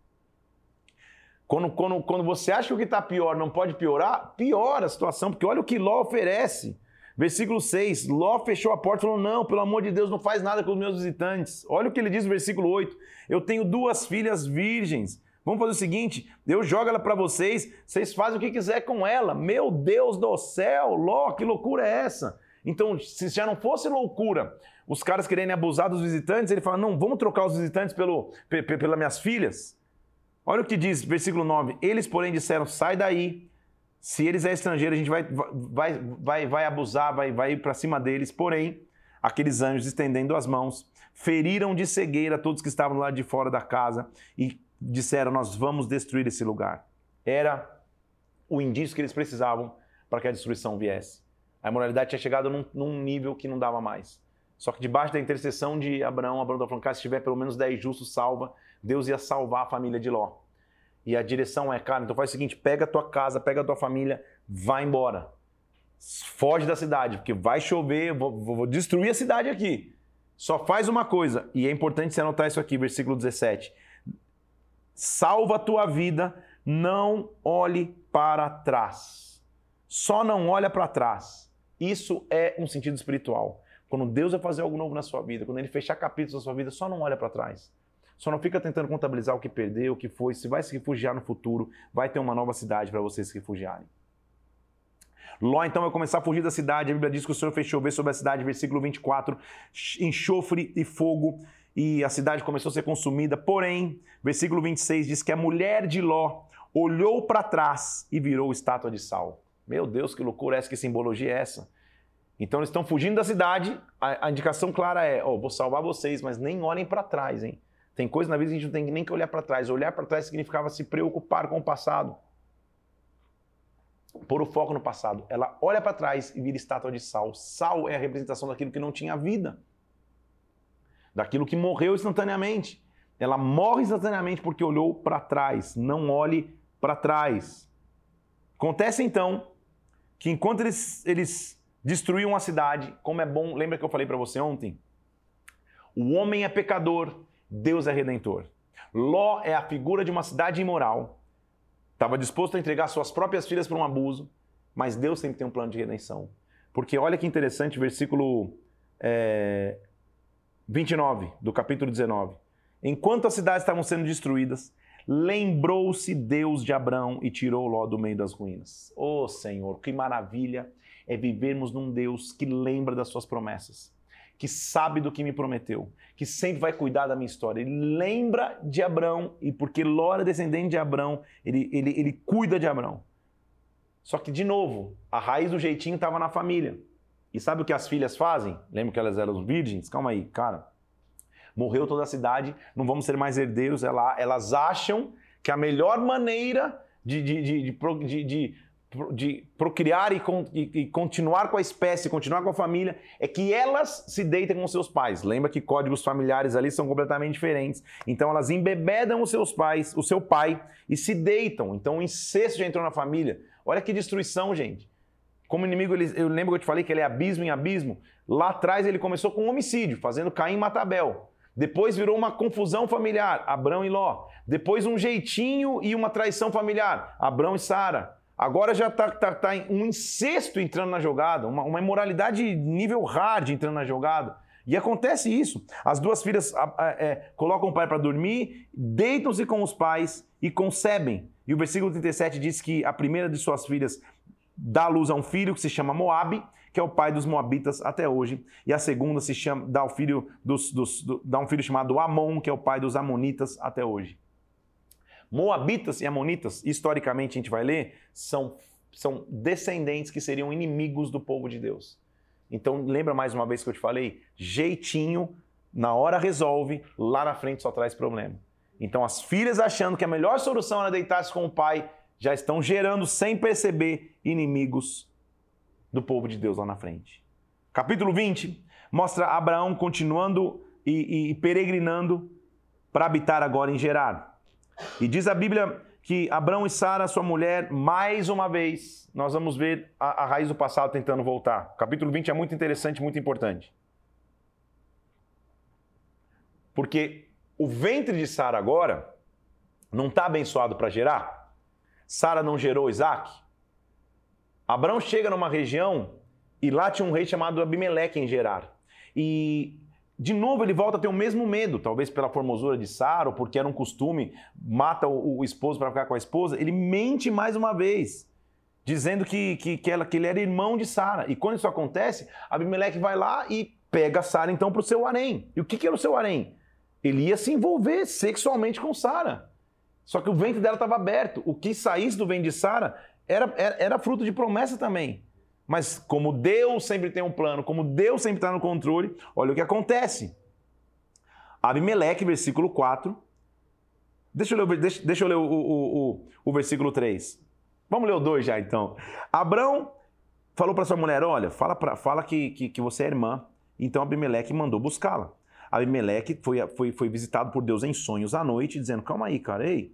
Quando, quando, quando você acha que o que está pior não pode piorar, piora a situação, porque olha o que Ló oferece. Versículo 6, Ló fechou a porta e falou: Não, pelo amor de Deus, não faz nada com os meus visitantes. Olha o que ele diz no versículo 8: Eu tenho duas filhas virgens. Vamos fazer o seguinte: eu jogo ela para vocês, vocês fazem o que quiser com ela. Meu Deus do céu, Ló, que loucura é essa? Então, se já não fosse loucura os caras quererem abusar dos visitantes, ele fala: Não, vamos trocar os visitantes pelo, pelas minhas filhas. Olha o que diz, versículo 9. Eles, porém, disseram: sai daí. Se eles é estrangeiro, a gente vai, vai, vai, vai abusar, vai, vai ir para cima deles. Porém, aqueles anjos, estendendo as mãos, feriram de cegueira todos que estavam lá de fora da casa e disseram: Nós vamos destruir esse lugar. Era o indício que eles precisavam para que a destruição viesse. A imoralidade tinha chegado num, num nível que não dava mais. Só que debaixo da intercessão de Abraão, Abraão está falando: se tiver pelo menos 10 justos, salva. Deus ia salvar a família de Ló. E a direção é, cara, então faz o seguinte: pega a tua casa, pega a tua família, vai embora. Foge da cidade, porque vai chover, vou, vou destruir a cidade aqui. Só faz uma coisa, e é importante você anotar isso aqui, versículo 17. Salva a tua vida, não olhe para trás. Só não olha para trás. Isso é um sentido espiritual. Quando Deus vai fazer algo novo na sua vida, quando Ele fechar capítulos na sua vida, só não olha para trás. Só não fica tentando contabilizar o que perdeu, o que foi, se vai se refugiar no futuro, vai ter uma nova cidade para vocês se refugiarem. Ló então vai começar a fugir da cidade. A Bíblia diz que o Senhor fez chover sobre a cidade, versículo 24, enxofre e fogo, e a cidade começou a ser consumida. Porém, versículo 26 diz que a mulher de Ló olhou para trás e virou estátua de sal. Meu Deus, que loucura é essa, que simbologia é essa? Então eles estão fugindo da cidade, a, indicação clara é: ó, oh, vou salvar vocês, mas nem olhem para trás, hein? Tem coisas na vida que a gente não tem nem que olhar para trás. Olhar para trás significava se preocupar com o passado. Pôr o foco no passado. Ela olha para trás e vira estátua de sal. Sal é a representação daquilo que não tinha vida. Daquilo que morreu instantaneamente. Ela morre instantaneamente porque olhou para trás. Não olhe para trás. Acontece então que enquanto eles, eles destruíam a cidade, como é bom, lembra que eu falei para você ontem? O homem é pecador, Deus é redentor. Ló é a figura de uma cidade imoral. Estava disposto a entregar suas próprias filhas para um abuso, mas Deus sempre tem um plano de redenção. Porque olha que interessante, versículo é, 29 do capítulo 19. Enquanto as cidades estavam sendo destruídas, lembrou-se Deus de Abraão e tirou Ló do meio das ruínas. Oh Senhor, que maravilha é vivermos num Deus que lembra das suas promessas que sabe do que me prometeu, que sempre vai cuidar da minha história. Ele lembra de Abraão, e porque Ló é descendente de Abraão, ele, ele, ele cuida de Abraão. Só que, de novo, a raiz do jeitinho estava na família. E sabe o que as filhas fazem? Lembra que elas eram virgens? Calma aí, cara. Morreu toda a cidade, não vamos ser mais herdeiros. Elas acham que a melhor maneira de, de, de, de, de procriar e, con, e, continuar com a espécie, continuar com a família, é que elas se deitem com seus pais. Lembra que códigos familiares ali são completamente diferentes. Então elas embebedam os seus pais, o seu pai, e se deitam. Então o incesto já entrou na família. Olha que destruição, gente. Como inimigo, ele, eu lembro que eu te falei que ele é abismo em abismo. Lá atrás ele começou com um homicídio, fazendo Caim matar Abel. Depois virou uma confusão familiar, Abrão e Ló. Depois um jeitinho e uma traição familiar, Abrão e Sara. Agora já está tá, tá um incesto entrando na jogada, uma, uma imoralidade nível hard entrando na jogada. E acontece isso. As duas filhas é, colocam o pai para dormir, deitam-se com os pais e concebem. E o versículo 37 diz que a primeira de suas filhas dá luz a um filho que se chama Moabe, que é o pai dos moabitas até hoje, e a segunda se chama dá, o filho dos, dos, do, dá um filho chamado Amon, que é o pai dos amonitas até hoje. Moabitas e Amonitas, historicamente a gente vai ler, são, são descendentes que seriam inimigos do povo de Deus. Então, lembra mais uma vez que eu te falei? Jeitinho, na hora resolve, lá na frente só traz problema. Então, as filhas achando que a melhor solução era deitar-se com o pai, já estão gerando, sem perceber, inimigos do povo de Deus lá na frente. Capítulo 20 mostra Abraão continuando e, e peregrinando para habitar agora em Gerar. E diz a Bíblia que Abraão e Sara, sua mulher, mais uma vez, nós vamos ver a, a, raiz do passado tentando voltar. O capítulo 20 é muito interessante, muito importante. Porque o ventre de Sara agora não está abençoado para gerar. Sara não gerou Isaac. Abraão chega numa região e lá tinha um rei chamado Abimeleque em Gerar. E de novo, ele volta a ter o mesmo medo, talvez pela formosura de Sara, ou porque era um costume, mata o, o esposo para ficar com a esposa. Ele mente mais uma vez, dizendo que, que, que, ela, que ele era irmão de Sara. E quando isso acontece, Abimeleque vai lá e pega Sara então para o seu harém. E o que, que era o seu harém? Ele ia se envolver sexualmente com Sara. Só que o ventre dela estava aberto. O que saísse do ventre de Sara era, era, era fruto de promessa também. Mas como Deus sempre tem um plano, como Deus sempre está no controle, olha o que acontece. Abimeleque, versículo 4. Deixa eu ler, deixa, deixa eu ler o, o, o, o, versículo 3. Vamos ler o 2 já então. Abrão falou para sua mulher: Olha, fala, pra, fala que, que, que você é irmã. Então Abimeleque mandou buscá-la. Abimeleque foi, foi, foi visitado por Deus em sonhos à noite, dizendo: Calma aí, cara, ei,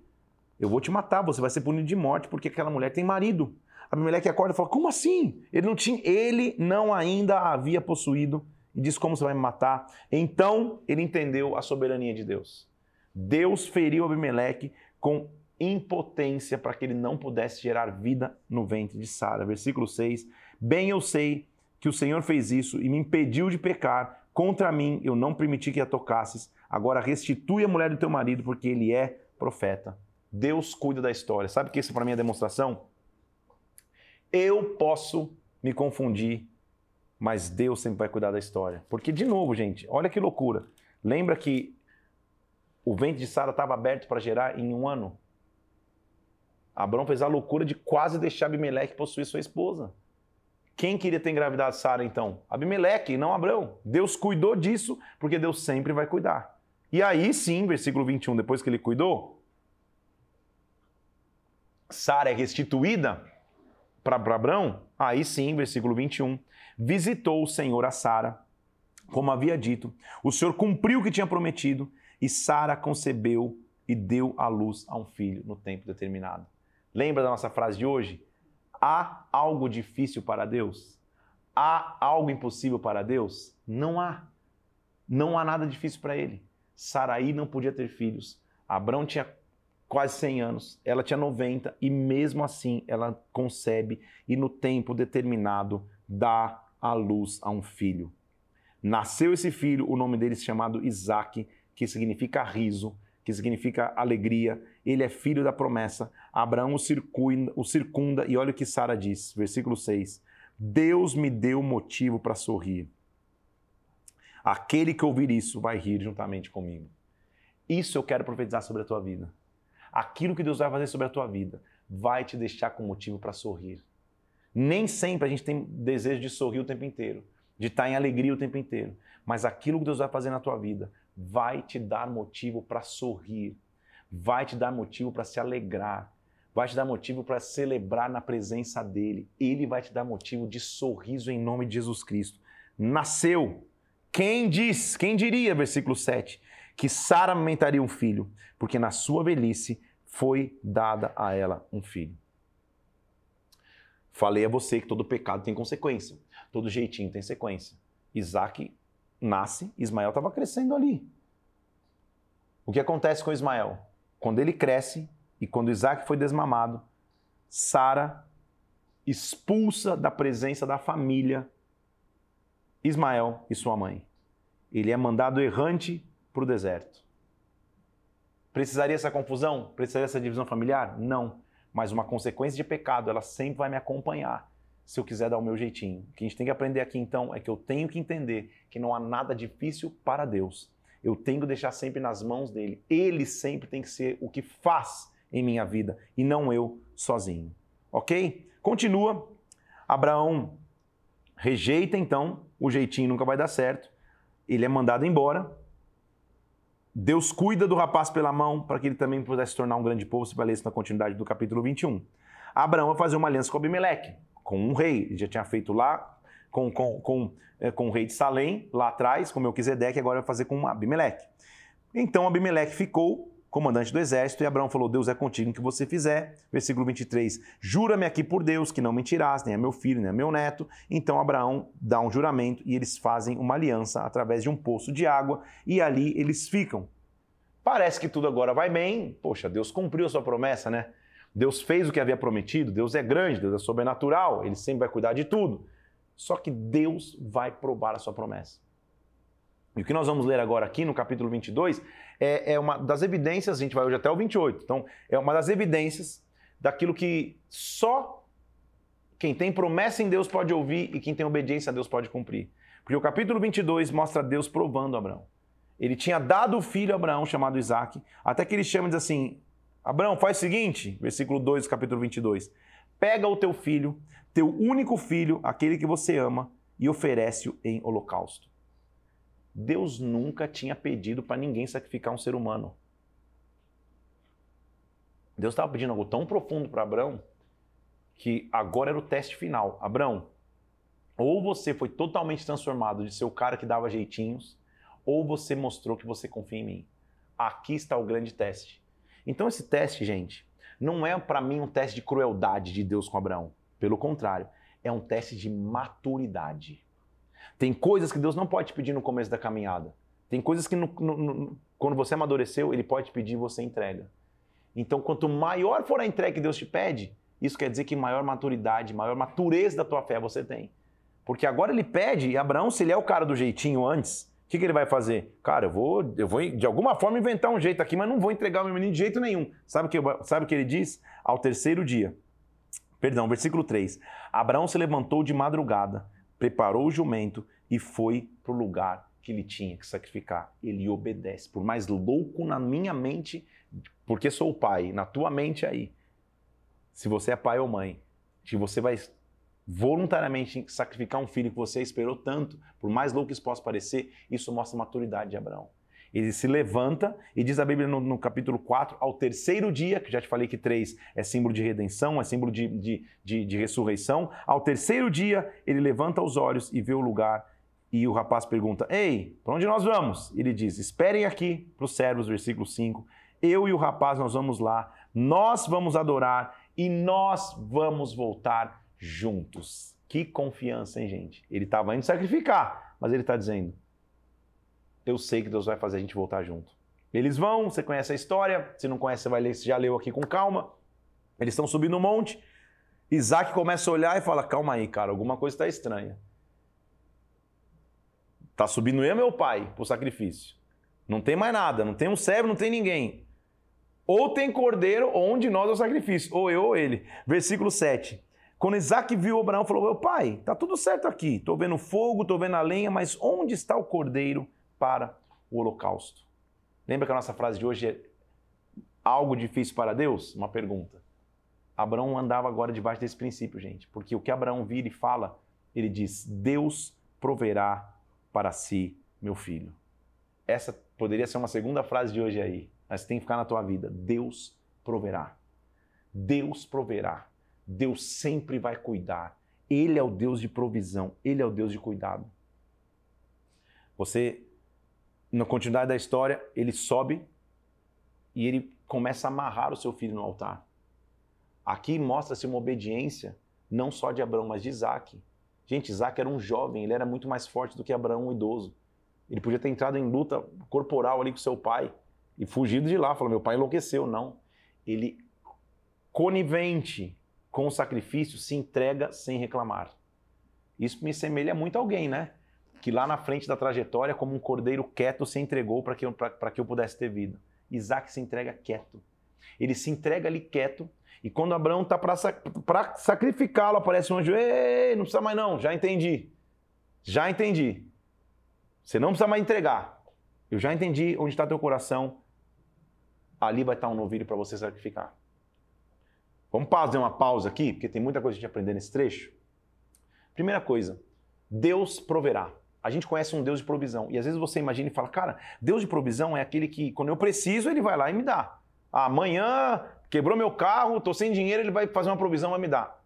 eu vou te matar, você vai ser punido de morte porque aquela mulher tem marido. Abimeleque acorda e fala: Como assim? Ele não tinha, ele não ainda havia possuído e diz: Como você vai me matar? Então ele entendeu a soberania de Deus. Deus feriu Abimeleque com impotência para que ele não pudesse gerar vida no ventre de Sara. Versículo 6. Bem eu sei que o Senhor fez isso e me impediu de pecar. Contra mim eu não permiti que a tocasses. Agora restitui a mulher do teu marido, porque ele é profeta. Deus cuida da história. Sabe que isso para mim é demonstração? Eu posso me confundir, mas Deus sempre vai cuidar da história. Porque, de novo, gente, olha que loucura. Lembra que o ventre de Sara estava aberto para gerar em um ano? Abraão fez a loucura de quase deixar Abimeleque possuir sua esposa. Quem queria ter engravidado Sara então? Abimeleque, não Abraão. Deus cuidou disso, porque Deus sempre vai cuidar. E aí sim, versículo 21, depois que ele cuidou, Sara é restituída para Abraão, aí sim, versículo 21, visitou o Senhor a Sara, como havia dito. O Senhor cumpriu o que tinha prometido e Sara concebeu e deu à luz a um filho no tempo determinado. Lembra da nossa frase de hoje? Há algo difícil para Deus? Há algo impossível para Deus? Não há. Não há nada difícil para ele. Saraí não podia ter filhos. Abraão tinha quase 100 anos, ela tinha 90 e mesmo assim ela concebe e no tempo determinado dá a luz a um filho. Nasceu esse filho, o nome dele é chamado Isaac, que significa riso, que significa alegria. Ele é filho da promessa. Abraão o circunda, o circunda e olha o que Sara diz, versículo 6. Deus me deu motivo para sorrir. Aquele que ouvir isso vai rir juntamente comigo. Isso eu quero profetizar sobre a tua vida aquilo que Deus vai fazer sobre a tua vida vai te deixar com motivo para sorrir. Nem sempre a gente tem desejo de sorrir o tempo inteiro, de estar em alegria o tempo inteiro, mas aquilo que Deus vai fazer na tua vida vai te dar motivo para sorrir, vai te dar motivo para se alegrar. vai te dar motivo para celebrar na presença dele. Ele vai te dar motivo de sorriso em nome de Jesus Cristo. Nasceu. Quem diz, quem diria, versículo 7, que Sara amamentaria um filho, porque na sua velhice foi dada a ela um filho. Falei a você que todo pecado tem consequência, todo jeitinho tem sequência. Isaac nasce, Ismael estava crescendo ali. O que acontece com Ismael? Quando ele cresce e quando Isaac foi desmamado, Sara expulsa da presença da família Ismael e sua mãe. Ele é mandado errante para o deserto. Precisaria essa confusão? Precisaria essa divisão familiar? Não. Mas uma consequência de pecado, ela sempre vai me acompanhar se eu quiser dar o meu jeitinho. O que a gente tem que aprender aqui então é que eu tenho que entender que não há nada difícil para Deus. Eu tenho que deixar sempre nas mãos dele. Ele sempre tem que ser o que faz em minha vida e não eu sozinho. Ok? Continua. Abraão rejeita então, o jeitinho nunca vai dar certo. Ele é mandado embora. Deus cuida do rapaz pela mão para que ele também pudesse se tornar um grande povo. Você vai ler isso na continuidade do capítulo 21. Abraão vai fazer uma aliança com Abimeleque, com um rei. Ele já tinha feito lá com, com, com, é, com o rei de Salém, lá atrás, com Melquisedeque, agora vai fazer com Abimeleque. Então Abimeleque ficou comandante do exército, e Abraão falou: Deus é contigo em que você fizer. Versículo 23: Jura-me aqui por Deus que não mentirás, nem a meu filho, nem a meu neto. Então Abraão dá um juramento e eles fazem uma aliança através de um poço de água, e ali eles ficam. Parece que tudo agora vai bem. Poxa, Deus cumpriu a sua promessa, né? Deus fez o que havia prometido, Deus é grande, Deus é sobrenatural, ele sempre vai cuidar de tudo. Só que Deus vai provar a sua promessa. E o que nós vamos ler agora aqui no capítulo 22 é, é uma das evidências, a gente vai hoje até o 28, então é uma das evidências daquilo que só quem tem promessa em Deus pode ouvir e quem tem obediência a Deus pode cumprir. Porque o capítulo 22 mostra Deus provando Abraão. Ele tinha dado o filho a Abraão, chamado Isaac, até que ele chama e diz assim: Abraão, faz o seguinte, versículo 2 do capítulo 22. Pega o teu filho, teu único filho, aquele que você ama, e oferece-o em holocausto. Deus nunca tinha pedido para ninguém sacrificar um ser humano. Deus estava pedindo algo tão profundo para Abraão que agora era o teste final. Abraão, ou você foi totalmente transformado de ser o cara que dava jeitinhos, ou você mostrou que você confia em mim. Aqui está o grande teste. Então esse teste, gente, não é para mim um teste de crueldade de Deus com Abraão. Pelo contrário, é um teste de maturidade. Tem coisas que Deus não pode pedir no começo da caminhada. Tem coisas que no, no, no, quando você amadureceu, Ele pode pedir e você entrega. Então, quanto maior for a entrega que Deus te pede, isso quer dizer que maior maturidade, maior matureza da tua fé você tem. Porque agora ele pede, e Abraão, se ele é o cara do jeitinho antes, o que, que, ele vai fazer? Cara, eu vou, eu vou de alguma forma inventar um jeito aqui, mas não vou entregar o meu menino de jeito nenhum. Sabe o que, sabe o que ele diz? Ao terceiro dia. Perdão, versículo 3. Abraão se levantou de madrugada, preparou o jumento e foi para o lugar que ele tinha que sacrificar. Ele obedece. Por mais louco na minha mente, porque sou o pai, na tua mente aí. Se você é pai ou mãe, que você vai voluntariamente sacrificar um filho que você esperou tanto, por mais louco que isso possa parecer, isso mostra a maturidade de Abraão. Ele se levanta e diz a Bíblia no, no, capítulo 4, ao terceiro dia, que já te falei que três é símbolo de redenção, é símbolo de, de, de, de ressurreição. Ao terceiro dia, ele levanta os olhos e vê o lugar. E o rapaz pergunta: Ei, para onde nós vamos? Ele diz: Esperem aqui para os servos, versículo 5. Eu e o rapaz, nós vamos lá, nós vamos adorar e nós vamos voltar juntos. Que confiança, hein, gente? Ele estava indo sacrificar, mas ele está dizendo: eu sei que Deus vai fazer a gente voltar junto. Eles vão, você conhece a história, se não conhece, você vai ler, você já leu aqui com calma. Eles estão subindo o monte. Isaac começa a olhar e fala: Calma aí, cara, alguma coisa está estranha. Tá subindo eu e meu pai para o sacrifício. Não tem mais nada, não tem um servo, não tem ninguém. Ou tem cordeiro, ou um de nós é o sacrifício, ou eu ou ele. Versículo 7. Quando Isaac viu Abraão, falou: Meu pai, tá tudo certo aqui. Estou vendo fogo, estou vendo a lenha, mas onde está o cordeiro para o holocausto. Lembra que a nossa frase de hoje é algo difícil para Deus? Uma pergunta. Abraão andava agora debaixo desse princípio, gente, porque o que Abraão vira e fala, ele diz: Deus proverá para si meu filho. Essa poderia ser uma segunda frase de hoje aí, mas tem que ficar na tua vida. Deus proverá. Deus proverá. Deus sempre vai cuidar. Ele é o Deus de provisão, ele é o Deus de cuidado. Você, na continuidade da história, ele sobe e ele começa a amarrar o seu filho no altar. Aqui mostra-se uma obediência não só de Abraão, mas de Isaac. Gente, Isaac era um jovem, ele era muito mais forte do que Abraão, um idoso. Ele podia ter entrado em luta corporal ali com seu pai e fugido de lá, falou: meu pai enlouqueceu. Não. Ele, conivente com o sacrifício, se entrega sem reclamar. Isso me semelha muito a alguém, né? Que lá na frente da trajetória, como um cordeiro quieto, se entregou para que, eu, que eu pudesse ter vida. Isaac se entrega quieto. Ele se entrega ali quieto. E quando Abraão está para sacrificá-lo, aparece um anjo: Ei, não precisa mais não, já entendi. Já entendi. Você não precisa mais entregar. Eu já entendi onde está teu coração. Ali vai estar um novilho para você sacrificar. Vamos fazer uma pausa aqui, porque tem muita coisa a gente aprender nesse trecho. Primeira coisa, Deus proverá. A gente conhece um Deus de provisão. E às vezes você imagina e fala, cara, Deus de provisão é aquele que, quando eu preciso, ele vai lá e me dá. Ah, amanhã quebrou meu carro, estou sem dinheiro, ele vai fazer uma provisão e vai me dar.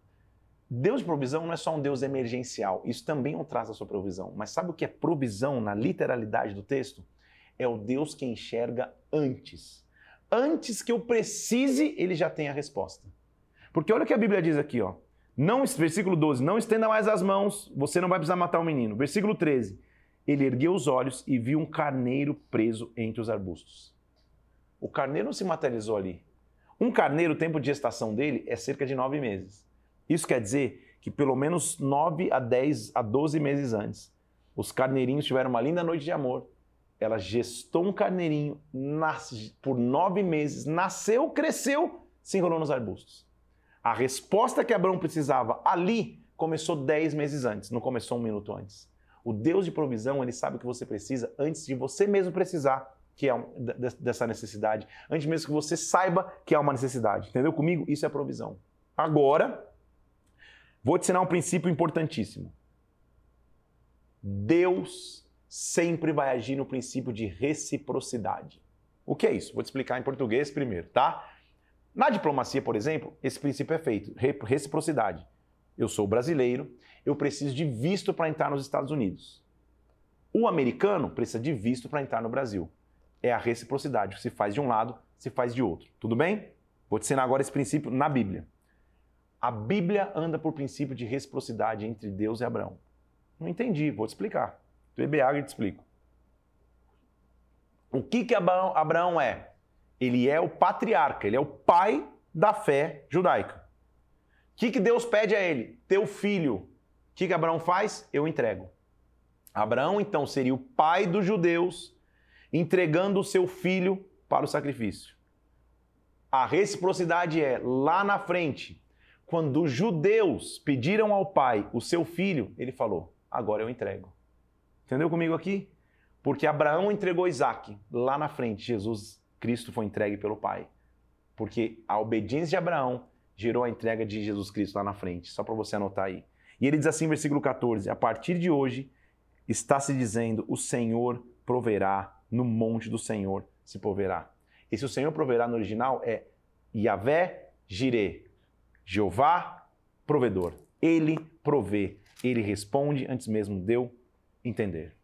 Deus de provisão não é só um Deus emergencial. Isso também é traço da sua provisão. Mas sabe o que é provisão na literalidade do texto? É o Deus que enxerga antes. Antes que eu precise, ele já tem a resposta. Porque olha o que a Bíblia diz aqui, ó. Não, versículo 12, não estenda mais as mãos, você não vai precisar matar o menino. Versículo 13, ele ergueu os olhos e viu um carneiro preso entre os arbustos. O carneiro não se materializou ali. Um carneiro, o tempo de gestação dele é cerca de nove meses. Isso quer dizer que pelo menos nove a dez a doze meses antes, os carneirinhos tiveram uma linda noite de amor. Ela gestou um carneirinho nasce, por nove meses, nasceu, cresceu, se enrolou nos arbustos. A resposta que Abraão precisava ali começou dez meses antes, não começou um minuto antes. O Deus de provisão, ele sabe o que você precisa antes de você mesmo precisar que é dessa necessidade, antes mesmo que você saiba que há uma necessidade. Entendeu comigo? Isso é provisão. Agora, vou te ensinar um princípio importantíssimo. Deus sempre vai agir no princípio de reciprocidade. O que é isso? Vou te explicar em português primeiro, tá? Na diplomacia, por exemplo, esse princípio é feito, reciprocidade. Eu sou brasileiro, eu preciso de visto para entrar nos Estados Unidos. O americano precisa de visto para entrar no Brasil. É a reciprocidade. Se faz de um lado, se faz de outro. Tudo bem? Vou te ensinar agora esse princípio na Bíblia. A Bíblia anda por princípio de reciprocidade entre Deus e Abraão. Não entendi, vou te explicar. Tu água e te explico. O que, que Abraão é? Ele é o patriarca, ele é o pai da fé judaica. O que, que Deus pede a ele? Teu filho. O que, que Abraão faz? Eu entrego. Abraão, então, seria o pai dos judeus, entregando o seu filho para o sacrifício. A reciprocidade é lá na frente, quando os judeus pediram ao pai o seu filho, ele falou: Agora eu entrego. Entendeu comigo aqui? Porque Abraão entregou Isaac. Lá na frente, Jesus Cristo foi entregue pelo Pai. Porque a obediência de Abraão gerou a entrega de Jesus Cristo lá na frente, só para você anotar aí. E ele diz assim, versículo 14: A partir de hoje está se dizendo: O Senhor proverá, no monte do Senhor se proverá. E se o Senhor proverá no original é Yahvé Jireh, Jeová provedor. Ele provê, ele responde antes mesmo de eu entender.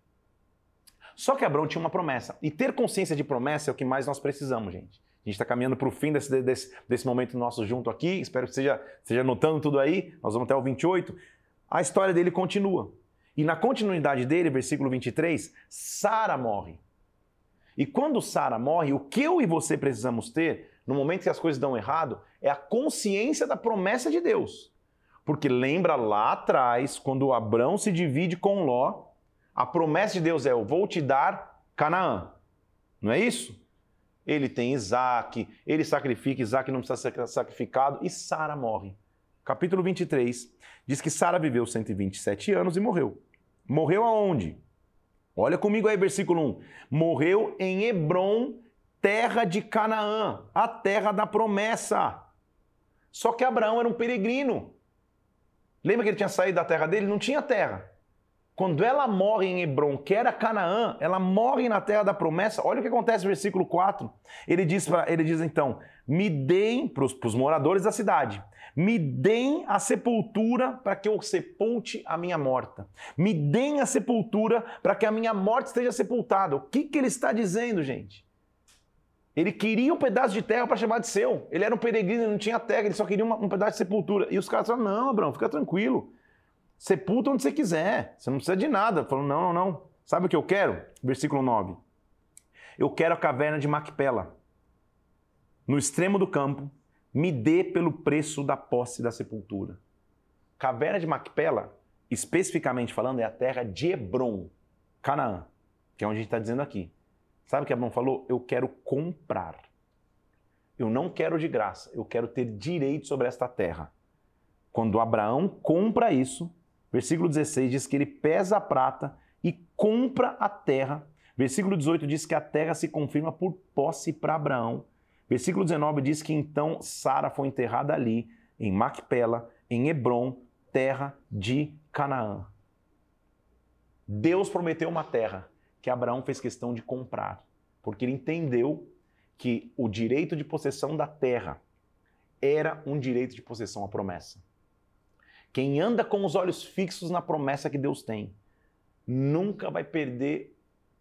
Só que Abraão tinha uma promessa. E ter consciência de promessa é o que mais nós precisamos, gente. A gente está caminhando para o fim desse, desse, desse, momento nosso junto aqui. Espero que você esteja anotando tudo aí. Nós vamos até o 28. A história dele continua. E na continuidade dele, versículo 23, Sara morre. E quando Sara morre, o que eu e você precisamos ter, no momento que as coisas dão errado, é a consciência da promessa de Deus. Porque lembra lá atrás, quando Abraão se divide com Ló, a promessa de Deus é: Eu vou te dar Canaã. Não é isso? Ele tem Isaac, ele sacrifica, Isaac não precisa ser sacrificado e Sara morre. Capítulo 23 diz que Sara viveu 127 anos e morreu. Morreu aonde? Olha comigo aí, versículo 1. Morreu em Hebron, terra de Canaã, a terra da promessa. Só que Abraão era um peregrino. Lembra que ele tinha saído da terra dele? Não tinha terra. Quando ela morre em Hebron, que era Canaã, ela morre na terra da promessa. Olha o que acontece no versículo 4. Ele diz, pra, ele diz então: Me deem, para os moradores da cidade, me deem a sepultura para que eu sepulte a minha morta. Me deem a sepultura para que a minha morte esteja sepultada. O que, que ele está dizendo, gente? Ele queria um pedaço de terra para chamar de seu. Ele era um peregrino, ele não tinha terra, ele só queria uma, um pedaço de sepultura. E os caras falaram: Não, Abraão, fica tranquilo. Sepulta onde você quiser. Você não precisa de nada. Falou, não, não, não. Sabe o que eu quero? Versículo 9. Eu quero a caverna de Macpela. No extremo do campo, me dê pelo preço da posse da sepultura. Caverna de Macpela, especificamente falando, é a terra de Hebron, Canaã, que é onde a gente está dizendo aqui. Sabe o que Abraão falou? Eu quero comprar. Eu não quero de graça, eu quero ter direito sobre esta terra. Quando Abraão compra isso, Versículo 16 diz que ele pesa a prata e compra a terra. Versículo 18 diz que a terra se confirma por posse para Abraão. Versículo 19 diz que então Sara foi enterrada ali, em Macpela, em Hebron, terra de Canaã. Deus prometeu uma terra que Abraão fez questão de comprar, porque ele entendeu que o direito de possessão da terra era um direito de possessão à promessa. Quem anda com os olhos fixos na promessa que Deus tem, nunca vai perder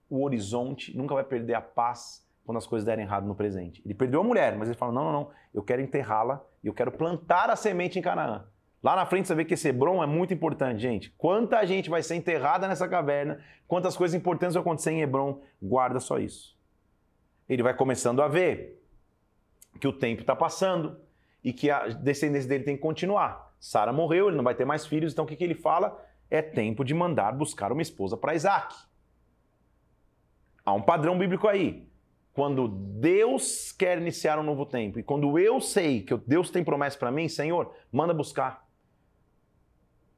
o horizonte, nunca vai perder a paz quando as coisas derem errado no presente. Ele perdeu a mulher, mas ele fala: não, não, não, eu quero enterrá-la e eu quero plantar a semente em Canaã. Lá na frente você vê que esse Hebron é muito importante, gente. Quanta gente vai ser enterrada nessa caverna, quantas coisas importantes vão acontecer em Hebron, guarda só isso. Ele vai começando a ver que o tempo está passando e que a descendência dele tem que continuar. Sara morreu, ele não vai ter mais filhos, então o que, que ele fala? É tempo de mandar buscar uma esposa para Isaac. Há um padrão bíblico aí. Quando Deus quer iniciar um novo tempo e quando eu sei que Deus tem promessa para mim, Senhor, manda buscar.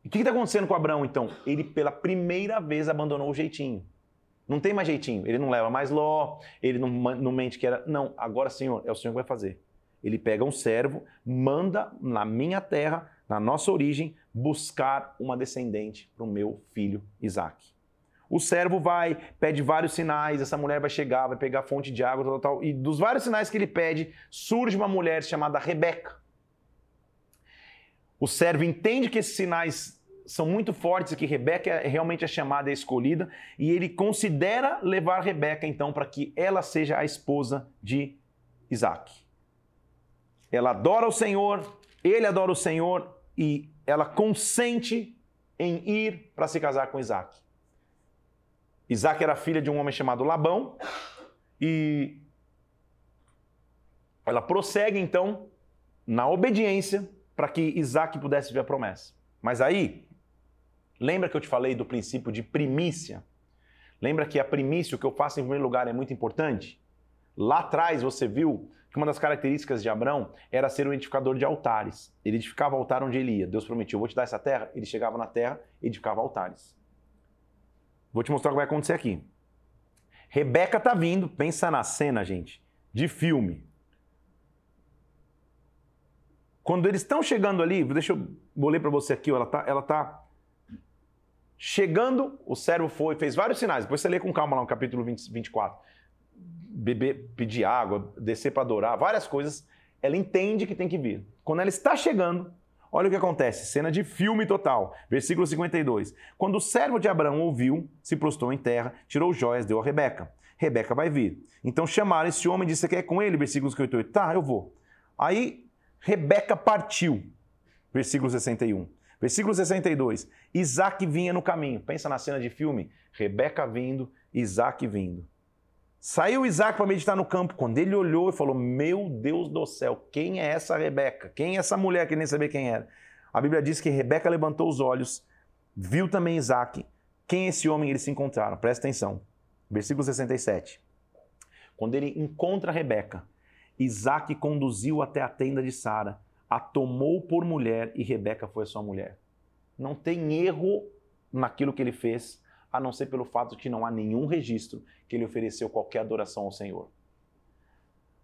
E o que está acontecendo com Abraão então? Ele pela primeira vez abandonou o jeitinho. Não tem mais jeitinho. Ele não leva mais Ló, ele não, não mente que era. Não, agora, Senhor, é o Senhor que vai fazer. Ele pega um servo, manda na minha terra na nossa origem, buscar uma descendente para o meu filho Isaac. O servo vai, pede vários sinais, essa mulher vai chegar, vai pegar fonte de água, tal, tal, e dos vários sinais que ele pede, surge uma mulher chamada Rebeca. O servo entende que esses sinais são muito fortes e que Rebeca é realmente a chamada e a escolhida, e ele considera levar Rebeca então para que ela seja a esposa de Isaac. Ela adora o Senhor, ele adora o Senhor, e ela consente em ir para se casar com Isaac. Isaac era filha de um homem chamado Labão e ela prossegue então na obediência para que Isaac pudesse ver a promessa. Mas aí, lembra que eu te falei do princípio de primícia? Lembra que a primícia, o que eu faço em primeiro lugar, é muito importante? Lá atrás você viu que uma das características de Abraão era ser um edificador de altares. Ele edificava altar onde ele ia. Deus prometeu, vou te dar essa terra. Ele chegava na terra e edificava altares. Vou te mostrar o que vai acontecer aqui. Rebeca está vindo, pensa na cena, gente, de filme. Quando eles estão chegando ali, deixa eu vou ler para você aqui, ela está ela tá chegando, o servo foi, fez vários sinais. Depois você lê com calma lá no capítulo 20, 24 beber, pedir água, descer para adorar, várias coisas, ela entende que tem que vir. Quando ela está chegando, olha o que acontece, cena de filme total, versículo 52. Quando o servo de Abraão ouviu, se prostrou em terra, tirou joias, deu a Rebeca. Rebeca vai vir. Então chamaram esse homem e disse: Você quer ir com ele? Versículo 58. Tá, eu vou. Aí Rebeca partiu. Versículo 61. Versículo 62. Isaac vinha no caminho. Pensa na cena de filme. Rebeca vindo, Isaac vindo. Saiu Isaac para meditar no campo. Quando ele olhou e falou: Meu Deus do céu, quem é essa Rebeca? Quem é essa mulher que nem sabia quem era? A Bíblia diz que Rebeca levantou os olhos, viu também Isaac. Quem é esse homem? Eles se encontraram. Presta atenção. Versículo 67. Quando ele encontra Rebeca, Isaac conduziu até a tenda de Sara, a tomou por mulher e Rebeca foi a sua mulher. Não tem erro naquilo que ele fez a não ser pelo fato de que não há nenhum registro que ele ofereceu qualquer adoração ao Senhor.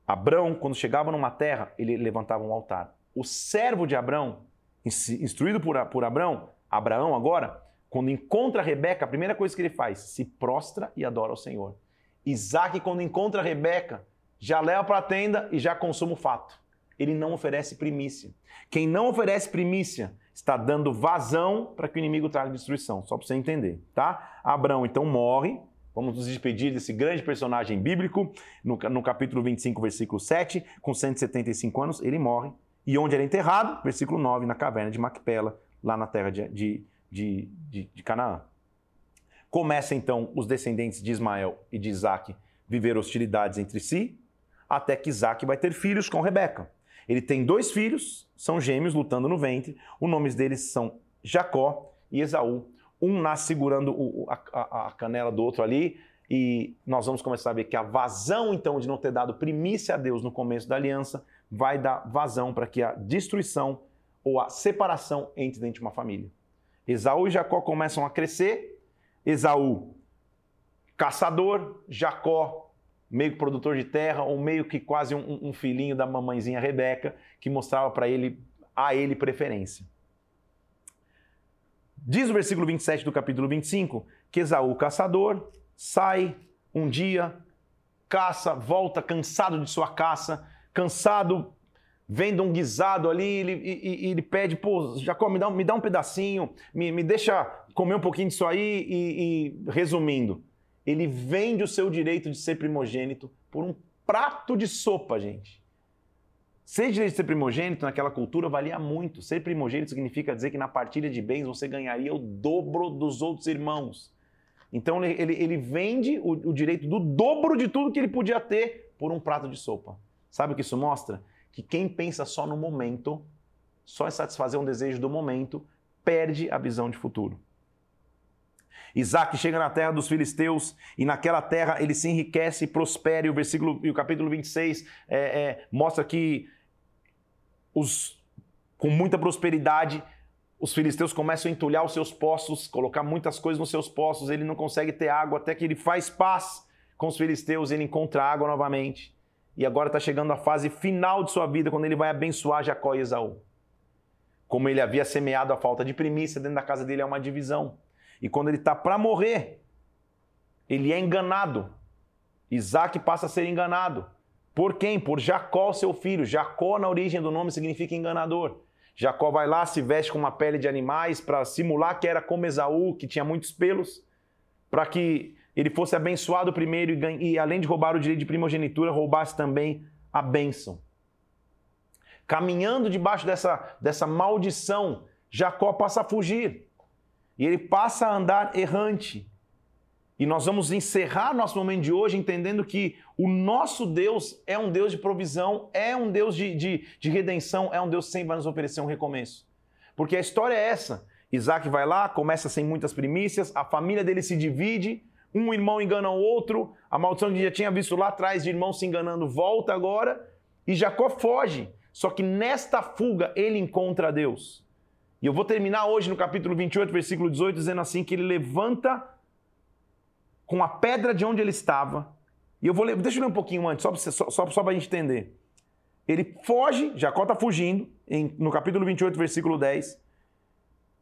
Abrão, quando chegava numa terra, ele levantava um altar. O servo de Abrão, instruído por, Abrão, Abraão agora, quando encontra Rebeca, a primeira coisa que ele faz, se prostra e adora ao Senhor. Isaac, quando encontra Rebeca, já leva para a tenda e já consuma o fato. Ele não oferece primícia. Quem não oferece primícia está dando vazão para que o inimigo traga destruição, só para você entender, tá? Abraão então morre, Vamos nos despedir desse grande personagem bíblico. No, no, capítulo 25, versículo 7, com 175 anos, ele morre. E onde ele é enterrado? Versículo 9, na caverna de Macpela, lá na terra de, de, de, de, de Canaã. Começa então os descendentes de Ismael e de Isaac viver hostilidades entre si, até que Isaac vai ter filhos com Rebeca. Ele tem dois filhos, são gêmeos lutando no ventre. Os nomes deles são Jacó e Esaú. Um nasce segurando o, a, a, a canela do outro ali, e nós vamos começar a ver que a vazão, então, de não ter dado primícia a Deus no começo da aliança, vai dar vazão para que a destruição ou a separação entre dentro de uma família. Esaú e Jacó começam a crescer. Esaú, caçador, Jacó, meio produtor de terra, ou meio que quase um, um filhinho da mamãezinha Rebeca, que mostrava para ele a ele preferência. Diz o versículo 27 do capítulo 25 que Esaú, caçador, sai um dia, caça, volta cansado de sua caça, cansado, vendo um guisado ali, ele, e, ele pede, pô, Jacó, me dá, me dá um pedacinho, me, me deixa comer um pouquinho disso aí, e, e resumindo, ele vende o seu direito de ser primogênito por um prato de sopa, gente. Ser direito de ser primogênito naquela cultura valia muito. Ser primogênito significa dizer que na partilha de bens você ganharia o dobro dos outros irmãos. Então ele, ele, ele vende o, o direito do dobro de tudo que ele podia ter por um prato de sopa. Sabe o que isso mostra? Que quem pensa só no momento, só em satisfazer um desejo do momento, perde a visão de futuro. Isaac chega na terra dos filisteus e naquela terra ele se enriquece e prospera. E o versículo e o capítulo 26 é, é, mostra que os, com muita prosperidade, os filisteus começam a entulhar os seus poços, colocar muitas coisas nos seus poços, ele não consegue ter água, até que ele faz paz com os filisteus, ele encontra água novamente. E agora está chegando a fase final de sua vida, quando ele vai abençoar Jacó e Esaú. Como ele havia semeado a falta de primícia, dentro da casa dele é uma divisão. E quando ele está para morrer, ele é enganado. Isaac passa a ser enganado. Por quem? Por Jacó, seu filho. Jacó, na origem do nome, significa enganador. Jacó vai lá, se veste com uma pele de animais para simular que era como Esaú, que tinha muitos pelos, para que ele fosse abençoado primeiro e, e, além de roubar o direito de primogenitura, roubasse também a bênção. Caminhando debaixo dessa, dessa maldição, Jacó passa a fugir. E ele passa a andar errante. E nós vamos encerrar nosso momento de hoje entendendo que o nosso Deus é um Deus de provisão, é um Deus de, de, de redenção, é um Deus que sempre vai nos oferecer um recomeço. Porque a história é essa: Isaac vai lá, começa sem muitas primícias, a família dele se divide, um irmão engana o outro, a maldição que já tinha visto lá atrás de irmão se enganando volta agora, e Jacó foge. Só que nesta fuga ele encontra Deus. E eu vou terminar hoje no capítulo 28, versículo 18, dizendo assim: que ele levanta com a pedra de onde ele estava. E eu vou ler, deixa eu ler um pouquinho antes, só para só, só, só a gente entender. Ele foge, Jacó está fugindo, em, no capítulo 28, versículo 10.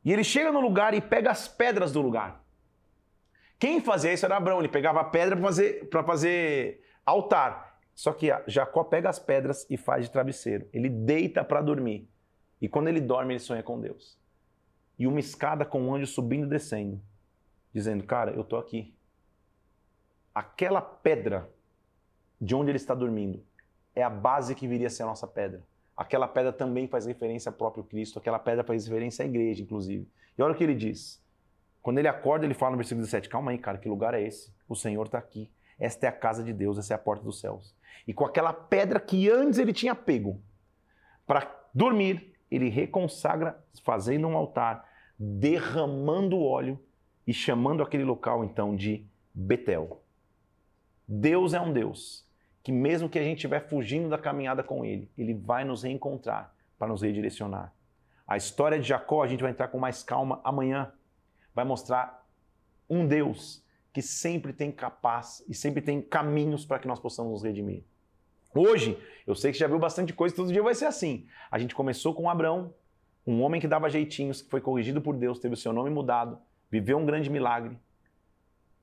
E ele chega no lugar e pega as pedras do lugar. Quem fazia isso era Abraão, ele pegava a pedra para fazer, fazer altar. Só que Jacó pega as pedras e faz de travesseiro. Ele deita para dormir. E quando ele dorme, ele sonha com Deus. E uma escada com um anjo subindo e descendo, dizendo: Cara, eu tô aqui aquela pedra de onde ele está dormindo é a base que viria a ser a nossa pedra. Aquela pedra também faz referência ao próprio Cristo, aquela pedra faz referência à igreja, inclusive. E olha o que ele diz. Quando ele acorda, ele fala no versículo 17: Calma aí, cara, que lugar é esse? O Senhor está aqui. Esta é a casa de Deus, essa é a porta dos céus. E com aquela pedra que antes ele tinha pego para dormir, ele reconsagra, fazendo um altar, derramando óleo e chamando aquele local então de Betel. Deus é um Deus que, mesmo que a gente estiver fugindo da caminhada com Ele, Ele vai nos reencontrar para nos redirecionar. A história de Jacó, a gente vai entrar com mais calma amanhã. Vai mostrar um Deus que sempre tem capaz e sempre tem caminhos para que nós possamos nos redimir. Hoje, eu sei que já viu bastante coisa, todo dia vai ser assim. A gente começou com Abraão, um homem que dava jeitinhos, que foi corrigido por Deus, teve o seu nome mudado, viveu um grande milagre.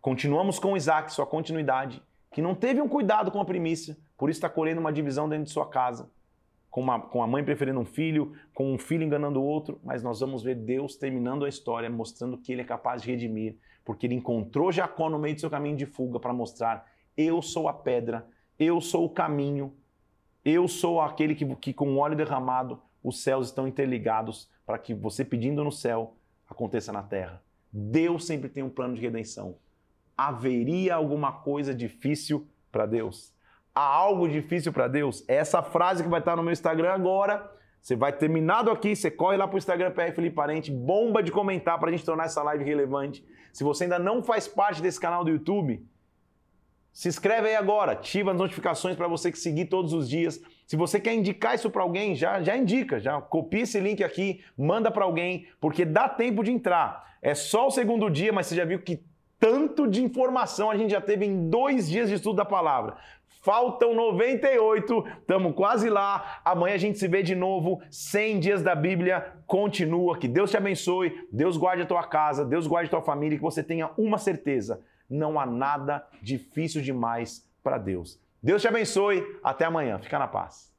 Continuamos com Isaac, sua continuidade, que não teve um cuidado com a primícia, por isso está colhendo uma divisão dentro de sua casa, com, uma, com a mãe preferindo um filho, com um filho enganando o outro, mas nós vamos ver Deus terminando a história, mostrando que ele é capaz de redimir, porque ele encontrou Jacó no meio do seu caminho de fuga para mostrar: eu sou a pedra, eu sou o caminho, eu sou aquele que, que com o óleo derramado os céus estão interligados para que você pedindo no céu aconteça na terra. Deus sempre tem um plano de redenção. Haveria alguma coisa difícil para Deus? Há algo difícil para Deus? É essa frase que vai estar no meu Instagram agora. Você vai terminado aqui, você corre lá para o Instagram PR Felipe Parente, bomba de comentar para a gente tornar essa live relevante. Se você ainda não faz parte desse canal do YouTube, se inscreve aí agora, ativa as notificações para você que seguir todos os dias. Se você quer indicar isso para alguém, já, já indica, já copia esse link aqui, manda para alguém, porque dá tempo de entrar. É só o segundo dia, mas você já viu que tanto de informação a gente já teve em dois dias de estudo da palavra. Faltam 98, estamos quase lá. Amanhã a gente se vê de novo. 100 dias da Bíblia continua. Que Deus te abençoe, Deus guarde a tua casa, Deus guarde a tua família, que você tenha uma certeza: não há nada difícil demais para Deus. Deus te abençoe. Até amanhã. Fica na paz.